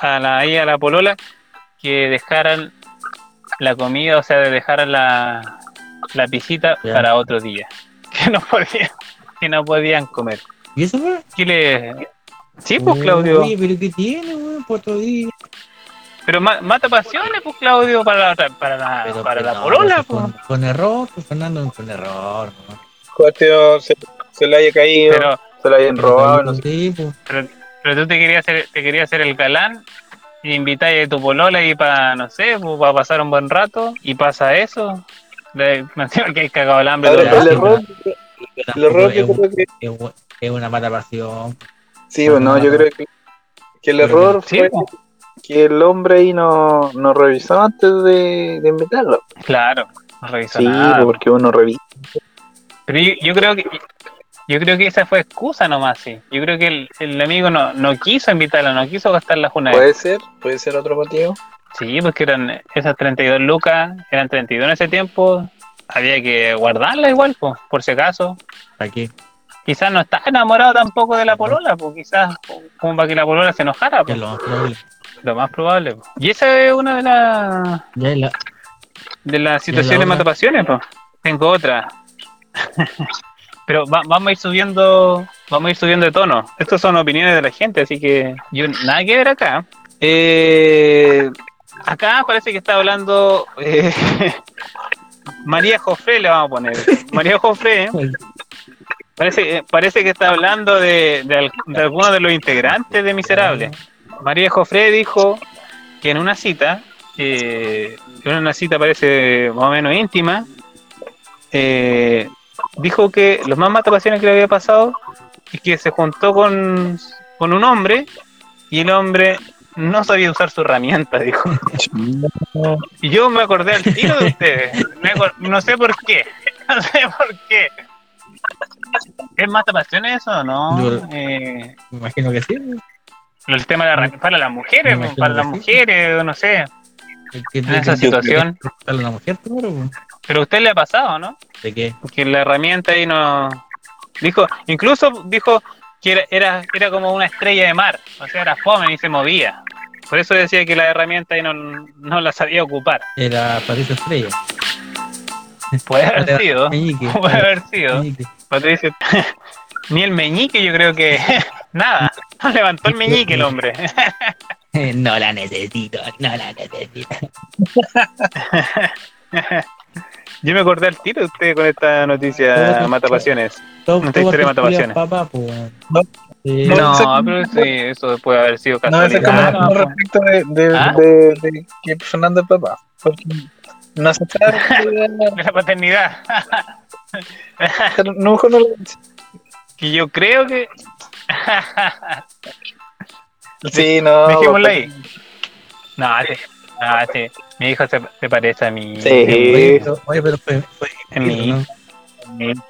a la, ahí a la polola que dejaran la comida, o sea, de dejaran la, la pisita para otro día. (laughs) Que no podían, que no podían comer. ¿Y eso fue? ¿Qué le.? Sí, pues, Claudio. Oye, pero ¿qué tiene, weón? Por otro día. Pero ma- mata pasiones, pues, Claudio, para la, otra- para la, Pero, para pues, la no, polola, pues, pues. con, con error, pues Fernando, con error. ¿no? Cuestión, se, se le haya caído, Pero, se le hayan robado, no sé. Sí, pues. pero, pero tú te querías hacer, te querías hacer el galán y invitáis a tu polola y para, no sé, pues, para pasar un buen rato y pasa eso. Le, me encima que hay cagado el hambre. Todo el el error, el error yo creo que, es, una mala pasión. sí, bueno, yo creo que, que el error Sí, fue pues, que el hombre ahí no, no revisó antes de, de invitarlo. claro, no revisó Sí, nada. pues, porque uno revisa. Pero yo, yo creo que yo creo que esa fue excusa nomás, sí. Yo creo que el, el amigo no, no quiso invitarla, no quiso gastar una vez. Puede ser, puede ser otro motivo. Sí, porque eran esas 32 lucas, eran 32 en ese tiempo, había que guardarla igual, pues, por si acaso. Aquí, Quizás no está enamorado tampoco de la polola, pues quizás como para que la polola se enojara, que pues, es lo más probable. Lo más probable. Y esa es una de las es la, de las situaciones otra? matapasiones, pues. Tengo otra. (laughs) Pero va- vamos a ir subiendo, vamos a ir subiendo de tono. Estas son opiniones de la gente, así que yo nada que ver acá. Eh, acá parece que está hablando eh, (laughs) María Jofre, le vamos a poner. María Jofre parece, parece que está hablando de, de, de algunos de los integrantes de Miserable. María Jofre dijo que en una cita, eh, en una cita parece más o menos íntima, eh, dijo que los más matapasiones que le había pasado es que se juntó con, con un hombre y el hombre no sabía usar su herramienta, (laughs) dijo. Y yo me acordé al tiro de ustedes. No sé por qué. (laughs) No sé por qué. ¿Es matapasiones eso o no? Yo- Eh, me imagino que sí. El tema de la herramienta para las mujeres, para las mujeres, no sé. En esa situación. que- una mujer, primero, pues. Pero a usted le ha pasado, ¿no? ¿De qué? que la herramienta ahí no dijo incluso dijo que era, era era como una estrella de mar o sea era fome y se movía por eso decía que la herramienta ahí no, no la sabía ocupar Era Patricio Estrella. puede haber sido Meñique. puede haber sido Meñique. Patricio (laughs) ni el meñique yo creo que nada (laughs) no levantó el meñique el hombre (laughs) No la necesito, no la necesito. (laughs) yo me acordé al tiro de usted con esta noticia mata pasiones Esta historia mata pasiones. Papá, pues. No. Pero sí eso puede haber sido No, ese casualidad comentario no, respecto de, de, ¿Ah? de, de que Fernando es papá. Porque no se sabe. de la paternidad no, no lo que yo creo que Sí, no. Dejémoslo ahí. no, sí, no, sí. mi hijo se, se parece a mí Sí. Oye, pero, oye, pero fue, fue, En mi- ¿no?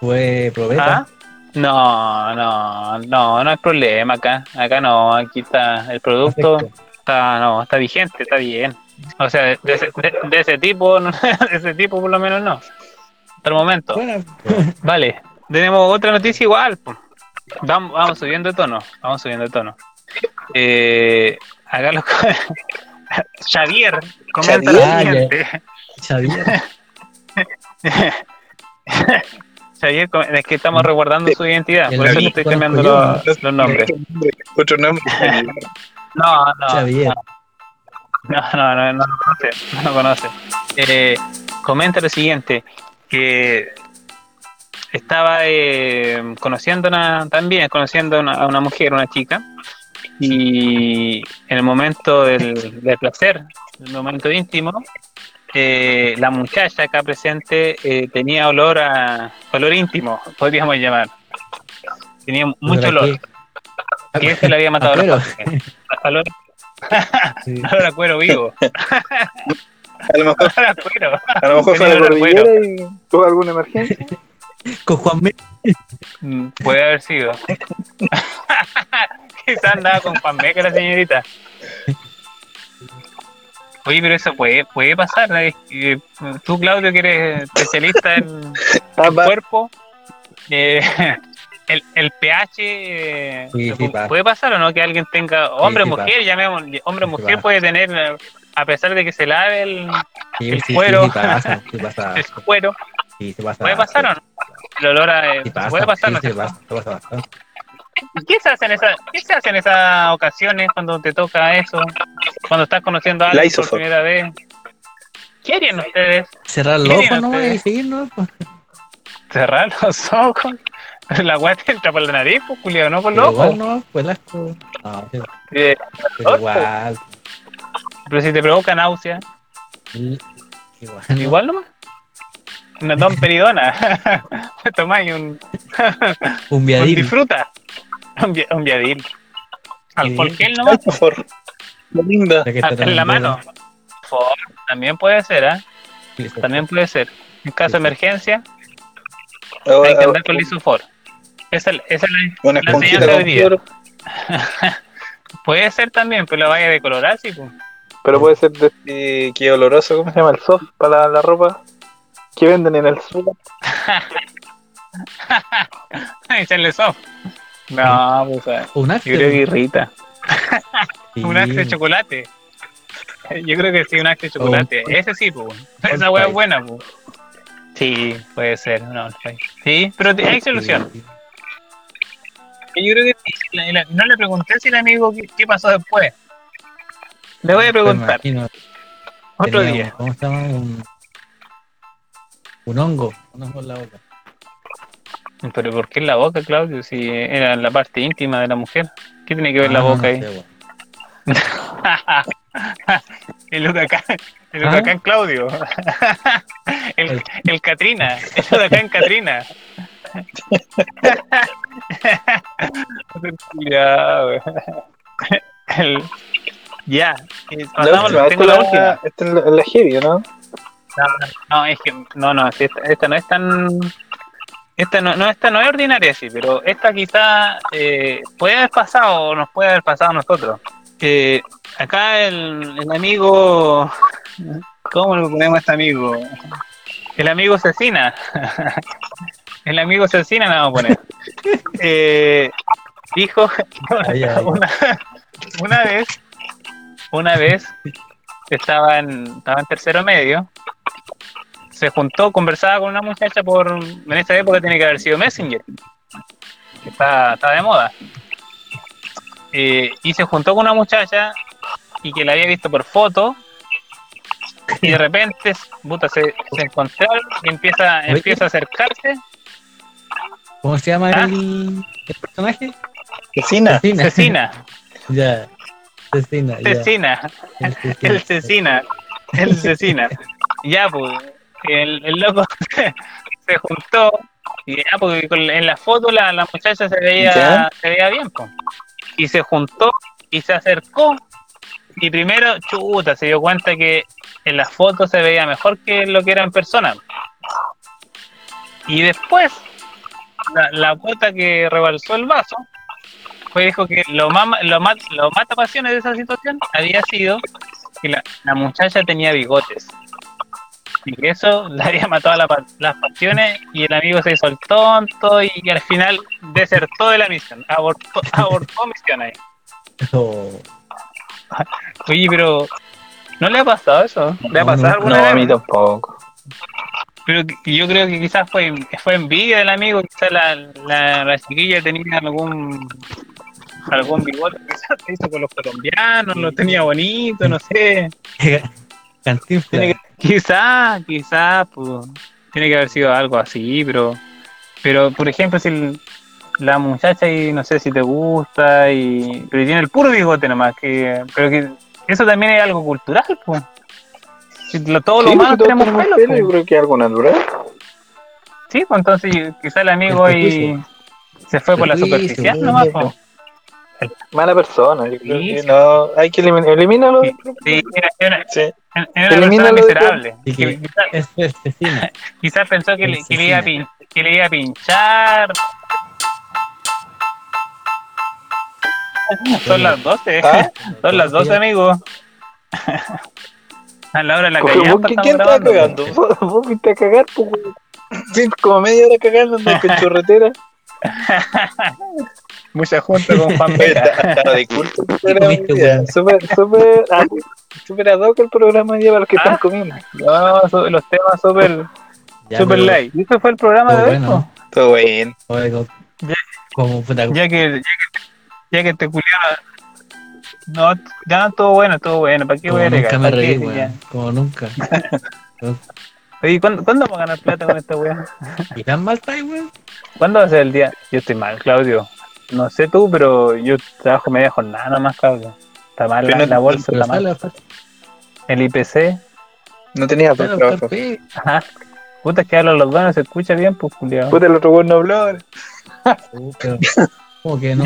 fue probeta. ¿Ah? No, no, no, no hay problema acá. Acá no, aquí está el producto, Perfecto. está, no, está vigente, está bien. O sea, de, de ese, de- de ese tipo, (laughs) de ese tipo por lo menos no. Hasta el momento. Bueno, Vale, tenemos otra noticia igual. po. Vamos, vamos subiendo de tono, vamos subiendo de tono. Eh, acá los (laughs) Xavier comenta lo siguiente. Xavier. (laughs) Xavier, es que estamos resguardando su identidad, por eso le estoy cambiando los, los nombres. Otro nombre. (laughs) No, no, Xavier. no, no, no, no lo conoce, no lo conoce. Eh, comenta lo siguiente, que estaba eh, conociendo una, también conociendo a una, a una mujer, una chica, y en el momento del, del placer, en el momento íntimo, eh, la muchacha acá presente eh, tenía olor a olor íntimo, podríamos llamar. Tenía mucho Olor a olor. Que este le había matado a familia. Olor, (laughs) Sí. olor a cuero vivo. A lo mejor, (laughs) Olor a cuero. a lo mejor olor cuero. cordillera y tuvo alguna emergencia. Con Juan Me- Mm, Puede haber sido. (laughs) Quizás andaba con Juan Meca la señorita. Oye, pero eso puede, puede pasar. que, Tú, Claudio, que eres especialista en, (laughs) Ah, en va. cuerpo, eh, (laughs) el, el pH eh, Sí, sí pasa. puede pasar o no que alguien tenga hombre sí mujer, llamemos hombre Sí mujer puede tener eh, a pesar de que se lave el, cuero. pasa, pasa. el cuero, puede pasar o no. El olor a... Sí pasa, puede pasar, sí, ¿no? sí pasa, pasa. ¿Qué se hace en esa, qué se hace en esas ocasiones cuando te toca eso? Cuando estás conociendo a alguien por primera vez. ¿Qué harían ustedes? Cerrar los ¿Qué ojos nomás y ustedes? seguirnos. pues. ¿Cerrar los ojos? La weá te entra por la nariz, pues, culiao, no por los ojos. igual no, pues asco. No, pero Eh, pero igual. pero si te provoca náusea, Igual. ¿no? igual nomás. Una don peridona. (laughs) Tomáis un, Un (laughs) un viadil. disfruta. Un, vi- un viadil. Alcohol gel nomás. por linda. Ah, En la mano. Por- También puede ser, ¿ah? También puede ser. En caso de emergencia, Oh, hay que oh, andar con lisofor. Esa, esa es la, la enseñanza de vida. cloro. (laughs) Puede ser también, pero la vaya de colorar, sí, pues. Pero puede ser de este, que oloroso, ¿cómo se llama? El soft para la, la ropa que venden en el sur. (laughs) Echarle soft. No, pues, Un yo axe. creo que irrita. sí. Un axe de chocolate. Yo creo que sí, un axe de chocolate. Oh. Ese sí, pues. Esa hueá es buena, pues. Sí, puede ser. No, sí, pero hay solución. Yo creo que sí. La- la- no le pregunté si el amigo qué, qué pasó después. Le voy a preguntar Me imagino, otro día. ¿Cómo llama? Un, hongo. Un hongo en la boca. Pero ¿por qué en la boca, Claudio? Si era la parte íntima de la mujer. ¿Qué tiene que ver la Ah, boca no ahí? sé, bueno. (laughs) el huracán, el ¿Ah? huracán Claudio. (laughs) el, El- el Katrina, el huracán Katrina. (laughs) ya, La pasamos- tengo la es última. esta es la, la heavy, ¿no? No, es que no, no, esta, esta no es tan esta no, no, esta no es ordinaria, sí, pero esta quizá eh, puede haber pasado o nos puede haber pasado a nosotros. Eh, acá el, el amigo, ¿cómo le ponemos a este amigo? El amigo Cecina. (laughs) el amigo Cecina le vamos a poner. (laughs) Eh, dijo Ay, ay. (laughs) una, una vez, una vez estaba en, estaba en tercero medio se juntó, conversaba con una muchacha por. En esa época tiene que haber sido Messenger, que está, está de moda. Eh, y se juntó con una muchacha y que la había visto por foto. Y de repente, puta, se, se encontraron y empieza, Oye. empieza a acercarse. ¿Cómo se llama ¿Ah? el, el personaje? Cecina. Cecina, (laughs) ya. Cecina. ya. Cecina, El Cecina. el Cecina, el Cecina. Ya, pues, el, el loco (laughs) se juntó y ya, porque con- en la foto la, la muchacha se veía, Ya. se veía bien, pues. Y se juntó y se acercó y primero, chuta, se dio cuenta que en la foto se veía mejor que lo que era en persona. Y después, la, la gota que rebalsó el vaso fue dijo que lo más lo más lo mata pasiones de esa situación había sido que la, la muchacha tenía bigotes y que eso le había matado la las pasiones y el amigo se hizo el tonto y al final desertó de la misión abortó, (laughs) abortó misión ahí Oh, oye pero ¿no le ha pasado eso? ¿le ha pasado no, alguna No, vez? a mí tampoco. Pero yo creo que quizás fue, fue envidia del amigo, quizás la, la, la chiquilla tenía algún algún bigote, quizás se hizo con los colombianos, lo tenía bonito, no sé. (laughs) Cantinflas. Quizás, quizás, pues, tiene que haber sido algo así, pero, pero por ejemplo, si el- la muchacha y no sé si te gusta y pero tiene el puro bigote nomás, que, pero que eso también es algo cultural, pues. Si lo- todos los Sí, humanos porque todos tenemos tenemos pelo, pelo, pues. yo creo que es algo natural. Sí, pues entonces quizá el amigo ahí se fue por la superficial ¿no? nomás. Mala persona, yo creo Sí, que sí. no. Hay que eliminar, elimínalo. Sí, Sí, era, era- Sí. era una Elimínalo persona miserable. Que que es es. (laughs) Quizás pensó que le, que le iba a pin- que le iba a pinchar. (laughs) Son las 12. ¿Ah? (laughs) Son las 12, amigo. A la hora de la ¿Cómo- callampa ¿Qué- estamos ¿Quién estaba grabando, cagando? ¿Vos, vos fuiste a cagar, pues, como media hora cagando andas con chorretera. Mucha junta con Juan (laughs) güey? Súper, súper, ad- súper ad hoc el programa hoy día para los que Ah. están comiendo. No, so- los temas súper super light. ¿Y ese fue el programa pero de hoy? bueno. Todo como, Ya- como puta. Ya que, ya que, ya que te culiaba. No, ya no estuvo bueno, estuvo bueno. ¿Para qué como voy a nunca agregar? me reí? Como nunca. (laughs) Oye, ¿cuándo, ¿cuándo vamos a ganar plata con esta weá? ¿Y tan mal está, weón? ¿Cuándo va a ser el día? Yo estoy mal, Claudio. No sé tú, pero yo trabajo media jornada nomás, Claudio. Está mal la, Pero la bolsa, Pero está mal. sale, El IPC. No tenía a trabajo. Ajá. Puta, es que hablan los dos, no se escucha bien, pues, culiao. Puta, el otro weón no habló pero- (laughs) ¿Cómo que no?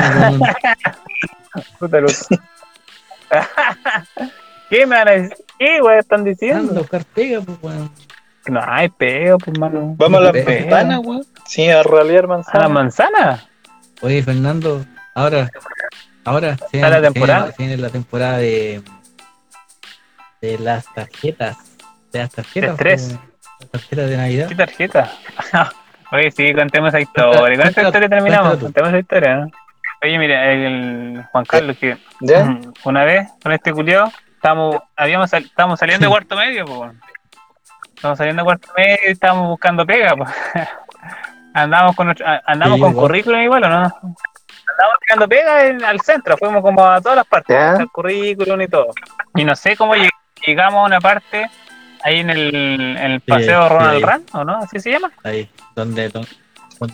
Puta, loco. (laughs) ¿Qué me van a decir? ¿Qué, weón, están diciendo? buscar pega, pues, weón. No hay peo, pues, mano. Vamos a la manzana, weón. Sí, a ralear ¿A manzana. la manzana? Oye, Fernando, ahora, ahora, se ¿Está la viene- temporada? se viene la temporada de, de las tarjetas. De las tarjetas. estrés. pues, Las tarjetas de Navidad. ¿Qué tarjeta? (laughs) Oye, sí, contemos esa historia. Con esa Cuéntala- historia terminamos. Contemos esa historia, ¿no? Oye, mira, el Juan Carlos, que ¿Ya? (clears throat) una vez con este culiao, estábamos, habíamos sal- estábamos saliendo de cuarto medio, pues. Estábamos saliendo de cuarto medio y estábamos buscando pega, pues. (laughs) Andamos con nuestro, andamos Sí, con igual. currículum igual, ¿o no? Andamos buscando pega en- al centro, fuimos como a todas las partes, Ya. el currículum y todo. Y no sé cómo lleg- llegamos a una parte ahí en el, en el paseo sí, Ronald ahí. Rand, ¿o no? ¿Así se llama? Ahí, donde,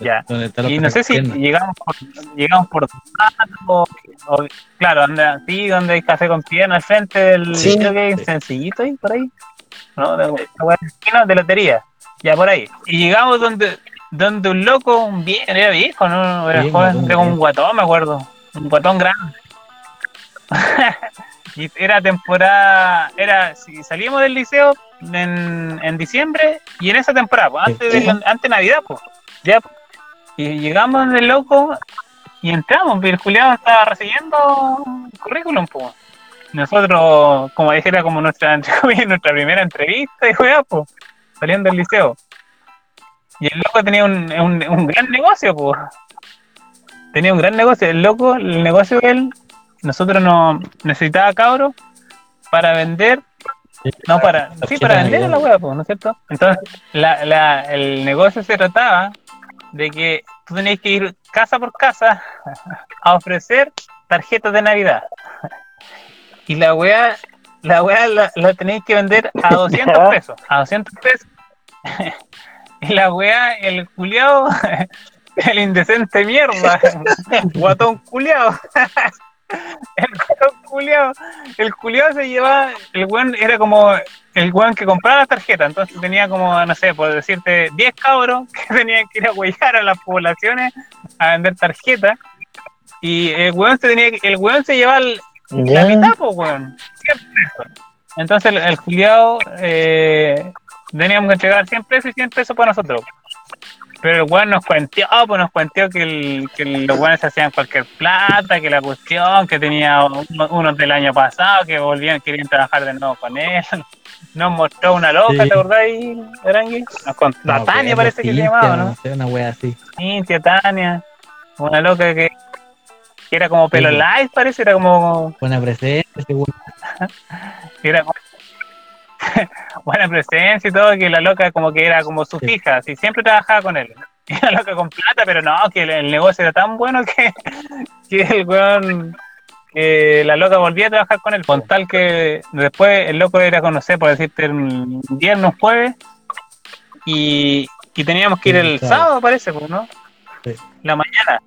Ya. donde está la Y no sé si llegamos por, llegamos por o, o- claro, donde, sí, donde hay café con pierna al frente del Sí. que Sí. sencillito ahí por ahí. No, de, de, de lotería. Ya por ahí. Y llegamos donde donde un loco, un vie- era viejo, no era joven, era un guatón, me acuerdo. Un guatón grande. (laughs) y era temporada, era, si salíamos del liceo en, en diciembre y en esa temporada, pues, antes de, antes Navidad, pues. Ya, pues. Y llegamos del loco y entramos, pero el Julián estaba recibiendo currículum, pues. Nosotros, como dije, era como nuestra, (laughs) nuestra primera entrevista y juega, pues, saliendo del liceo. Y el loco tenía un, un, un gran negocio, pues. Tenía un gran negocio. El loco, el negocio de él, nosotros no necesitaba cabros para vender. No, para, sí, para vender a la wea, pues, ¿no es cierto? Entonces, la, la, el negocio se trataba de que tú tenías que ir casa por casa (laughs) a ofrecer tarjetas de Navidad. Y la weá, la weá la, la tenéis que vender a 200 pesos. A 200 pesos. (laughs) y la weá, el culiao, (laughs) el indecente mierda, (laughs) guatón culiao. el guatón culiao, el culiao se llevaba, el weón era como el weón que compraba las tarjetas, entonces tenía como, no sé, por decirte, 10 cabros que tenían que ir a huellar a las poblaciones a vender tarjetas. Y el weón se tenía el weón se llevaba el- la mitad, pues, weón. 100 pesos. Entonces el, el culiao, eh, teníamos que entregar 100 pesos y 100 pesos para nosotros. Pero el weón nos cuenteó, pues nos cuenteó que, el, que los weones hacían cualquier plata, que la cuestión, que tenía uno- unos del año pasado, que volvían, querían trabajar de nuevo con él. Nos mostró una loca, Sí. ¿te acordás ahí, Arangui? Nos contó, No, Tania parece que se llamaba, ¿no? sé, Una wea así. Cintia, Tania, una loca que era como pelo Sí. light, parece, era como Buena presencia, seguro. (laughs) era como- (laughs) buena presencia y todo, que la loca como que era como su fija, así siempre trabajaba con él. (laughs) La loca con plata, pero no, que el, el negocio era tan bueno que, que el weón, que la loca volvía a trabajar con él, con tal que después el loco era conocer, por decirte, un viernes, un jueves, y, y teníamos que ir Sí, el claro. sábado, parece, pues, ¿no? Sí. La mañana.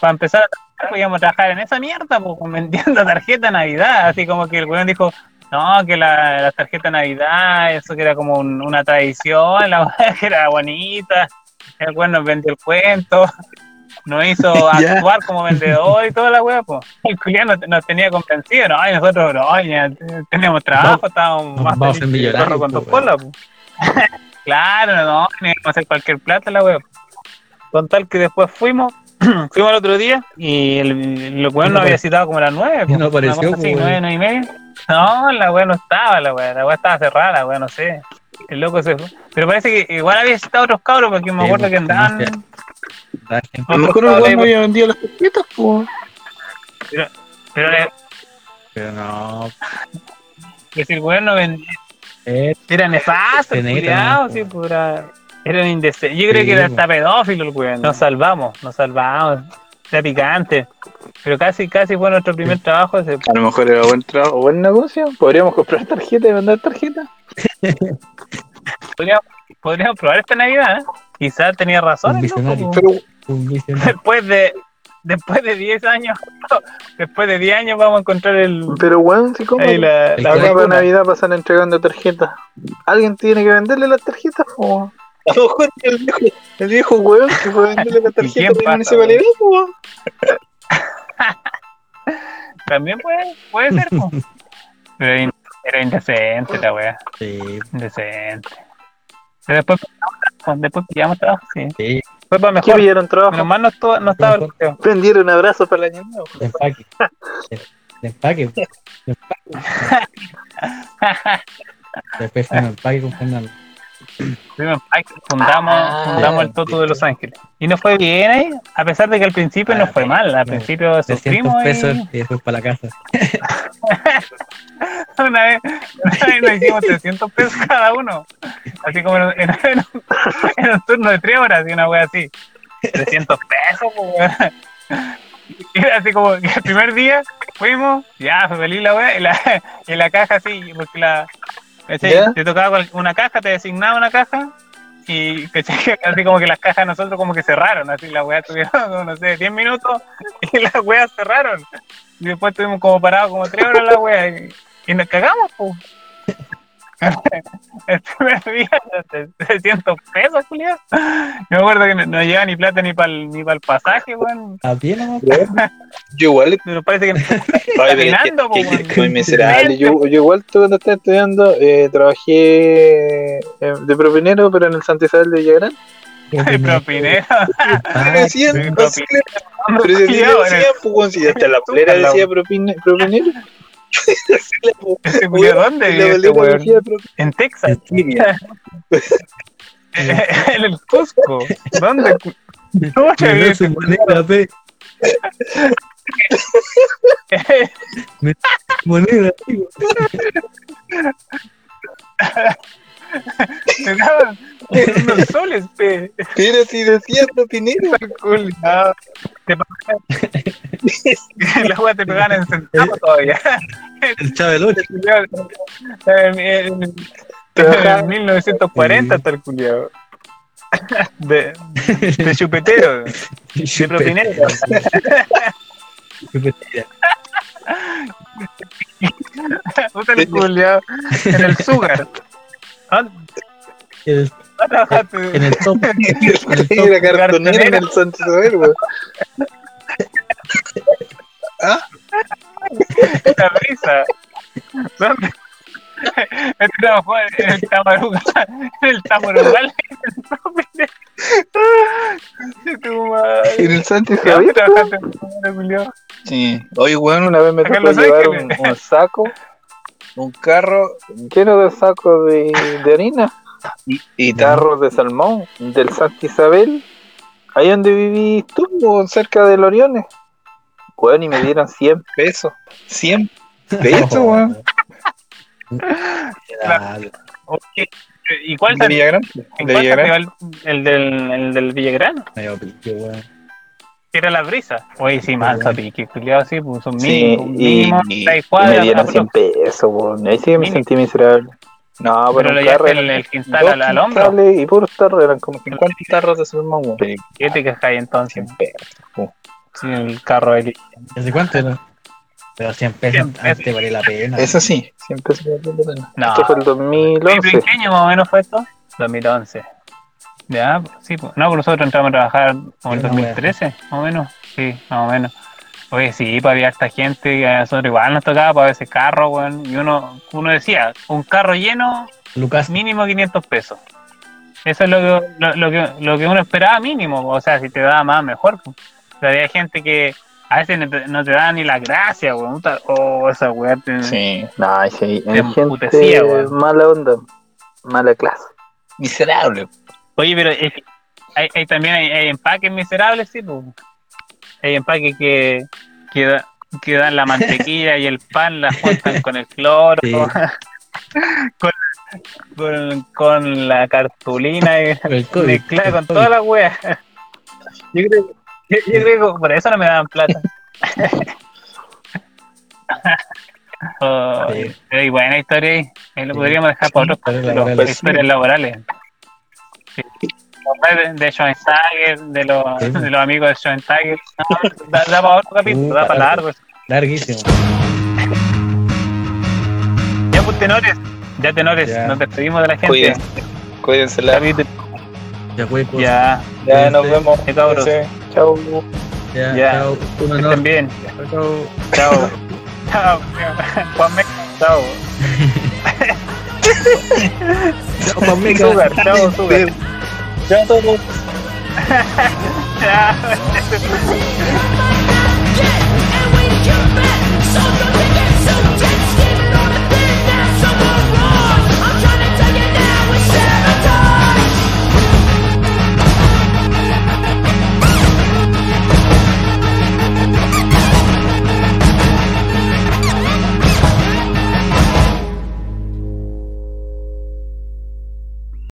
Para empezar a a trabajar en esa mierda, pues, (laughs) vendiendo tarjeta Navidad, así como que el weón dijo, no, que la, la tarjeta Navidad, eso que era como un- una tradición, la (laughs) que era bonita, el weón nos vendió el cuento, nos hizo (laughs) actuar como vendedor y toda la weá, pues. El Julián nos, nos tenía convencido, no, y nosotros, no, ya teníamos trabajo, estábamos más vamos felices perro con dos pues, colas, pues. claro, no, teníamos que hacer cualquier plata la weá. Con tal que después fuimos, (clears throat) fuimos al otro día y el, el weón Y no nos había citado como a las nueve. y no pues, apareció, así, pues, nueve, nueve y media. No, la weá no estaba, la weá, la weá estaba cerrada, la weá, no sé. El loco se fue. Pero parece que igual había citado otros cabros porque me Sí, acuerdo pues, que andaban. A lo mejor el weón no había vendido las tarjetas, po. Pero Pero no. que si el weón no vendía, eh, era nefasto, también, sí, pues, era, indecente. Yo creo Sí, que era hasta pedófilo el weón. Nos salvamos, nos salvamos. Era picante. Pero casi, casi fue nuestro primer trabajo. ese. A lo mejor era buen trabajo, buen negocio. Podríamos comprar tarjeta y vender tarjeta. (laughs) Podríamos, podríamos probar esta Navidad. ¿eh? Quizás tenía razón. Pero. Después de. Después de 10 años, (laughs) después de 10 años vamos a encontrar el, pero weón, si como la, la para vacuna. Navidad pasan entregando tarjetas. ¿Alguien tiene que venderle las tarjetas? po? A lo mejor el viejo, el viejo weón que fue a venderle la ¿Y quién tarjeta de pasa, municipalidad, po. (laughs) También puede, puede ser. po. Pero era in- era indecente la wea. Sí, Indecente. Pero después pillamos trabajo, después pillamos trabajo, sí. sí. Fue para ¿Qué mejor. pillaron Menos trabajo? mal no, estuvo- no estaba el correo. Prendieron abrazos para el año nuevo. De empaque. De, de empaque. De empaque. (laughs) Después fue en empaque con Fernando. Fuimos en Pike, fundamos, Ah, fundamos el Toto de Los Ángeles. Y nos fue bien ahí, a pesar de que al principio Ah, nos fue mal. Al no, principio 300 sufrimos pesos y y después para la casa. (laughs) una vez, una vez nos hicimos 300 pesos cada uno. Así como en, en- en un, en un turno de 3 horas y una wea así. 300 pesos, pues, wea. Y era así como que el primer día fuimos, ya fue feliz la wea, y la, y la caja así, porque la. Te tocaba una caja, te designaba una caja, y ¿cachai? (laughs) así como que las cajas nosotros como que cerraron, así la wea tuvieron, (laughs) no sé, 10 minutos, (laughs) y las weas cerraron. Y después estuvimos como parados como 3 horas la wea, y, y nos cagamos, pues. El primer día, 300 pesos, Julián. Yo me acuerdo que no, no lleva ni plata ni para ni el pasaje, weón. ¿A pie nomás? Yo igual (laughs) Pero parece que pero que- Caminando, soy miserable. Yo, yo igual tú cuando estaba estudiando eh, trabajé eh, de propinero, pero en el Santa Isabel de Villagrán. el (laughs) propinero. Ah, Me decían, no pero el- decían, pues, si hasta la la- decía propine- propinero. (laughs) Culiao, weón, ¿Dónde vive este weón? En Texas. (laughs) en el Cusco. ¿Dónde? ¿Cómo vive su (laughs) moneda, pe. Moneda, digo. (laughs) Te daban unos soles, pe. Pero si decía propinero. Culiao. Te pagaban- (laughs) La wea te pegaban en centavos todavía. (laughs) El Chabelón. En, en- en 1940 hasta el culiao. De, de chupetero. De propinero. Puta el culiao. En el sugar. ¿Dónde El-? (laughs) En el top. (laughs) Era cartonero en el weón. (laughs) Esta risa. ¿Dónde? Este trabajó en el Tamarugal. En el Tamarugal. En el Santa ¿Dónde Isabel. trabajaste en el culiao? Sí. Oye, weón, una vez me en tocó llevar un saco, un carro lleno de sacos de, de harina y, y tarros de salmón del Santa Isabel, ahí donde vivís tú, cerca de Loriones. Weón, y me dieron 100 pesos. 100 (laughs) pesos, weón. Claro. Oye, ¿Y cuál De Villagrán. ¿En De cuál te Villagrán. el, el del, el del Villagrán? Medio pique, weón. Era la brisa. Oye, sí, mansa pique, culiado, sí, pues un Sí, mínimo, un y, mínimo, y- seis y cuadras, me dieron aprox. 100 pesos, weón. Ahí sí que me sentí miserable. No, Pero un carro. el, el quintal al, al hombro. Y puros tarros, eran como 50 tarros de salmón, weón. ¿Qué te ahí entonces? 100 pesos. Sí, el carro ahí. ¿Hace cuánto era? Pero 100 pesos 100 pesos. antes valía la pena. Eso sí, 100 pesos. la pena. No. Esto fue el ¿Y 2011. ¿En qué año más o menos fue esto? 2011. Ya, sí, pues. No, pues nosotros entramos a trabajar como en Sí, no, 2013, más o menos. Sí, más o menos. Oye, sí, pues había harta gente, a nosotros igual nos tocaba para ese carro, weón. Y uno, uno decía, un carro lleno, Lucas, mínimo 500 pesos. Eso es lo que, lo, lo que, lo que uno esperaba mínimo, o sea, si te daba más, mejor. pues. Pero había gente que a veces no te, no te daba ni la gracia, weón. Oh, esa weá. te- Sí, no, sí, Te gente emputecía, weón. mala onda, mala clase. Miserable. Oye, pero es que hay, hay también hay, hay empaques miserables, sí, pues. Hay empaques que, que, da- que dan la mantequilla y el pan, la juntan con el cloro. Sí. (laughs) con, con, con la cartulina y El COVID, el con COVID. toda la wea. Yo creo, yo, yo creo que por eso no me daban plata. (laughs) (laughs) Oh, Sí. pero buena historia ahí. Lo podríamos dejar para otros capítulos, laborales. historias laborales. Sí. De, Schoensteiger, de los, Sí. (laughs) de los amigos de Schoensteiger. No, da, da para otro capítulo, da para largo. Larguísimo. (laughs) Ya pues tenores, ya tenores, Ya. nos despedimos de la gente. Cuídense. Cuídense la. Ya fue, pues. Ya, Ya nos vemos. Ya, cabros. Chau. Ya, Ya. chao. Un honor. estén bien. Chao. Chao. Chao. Juan (laughs) Meca, chao. Chao, Juan Meca. Sugar, chao, Sugar. Chao a todos. Chao.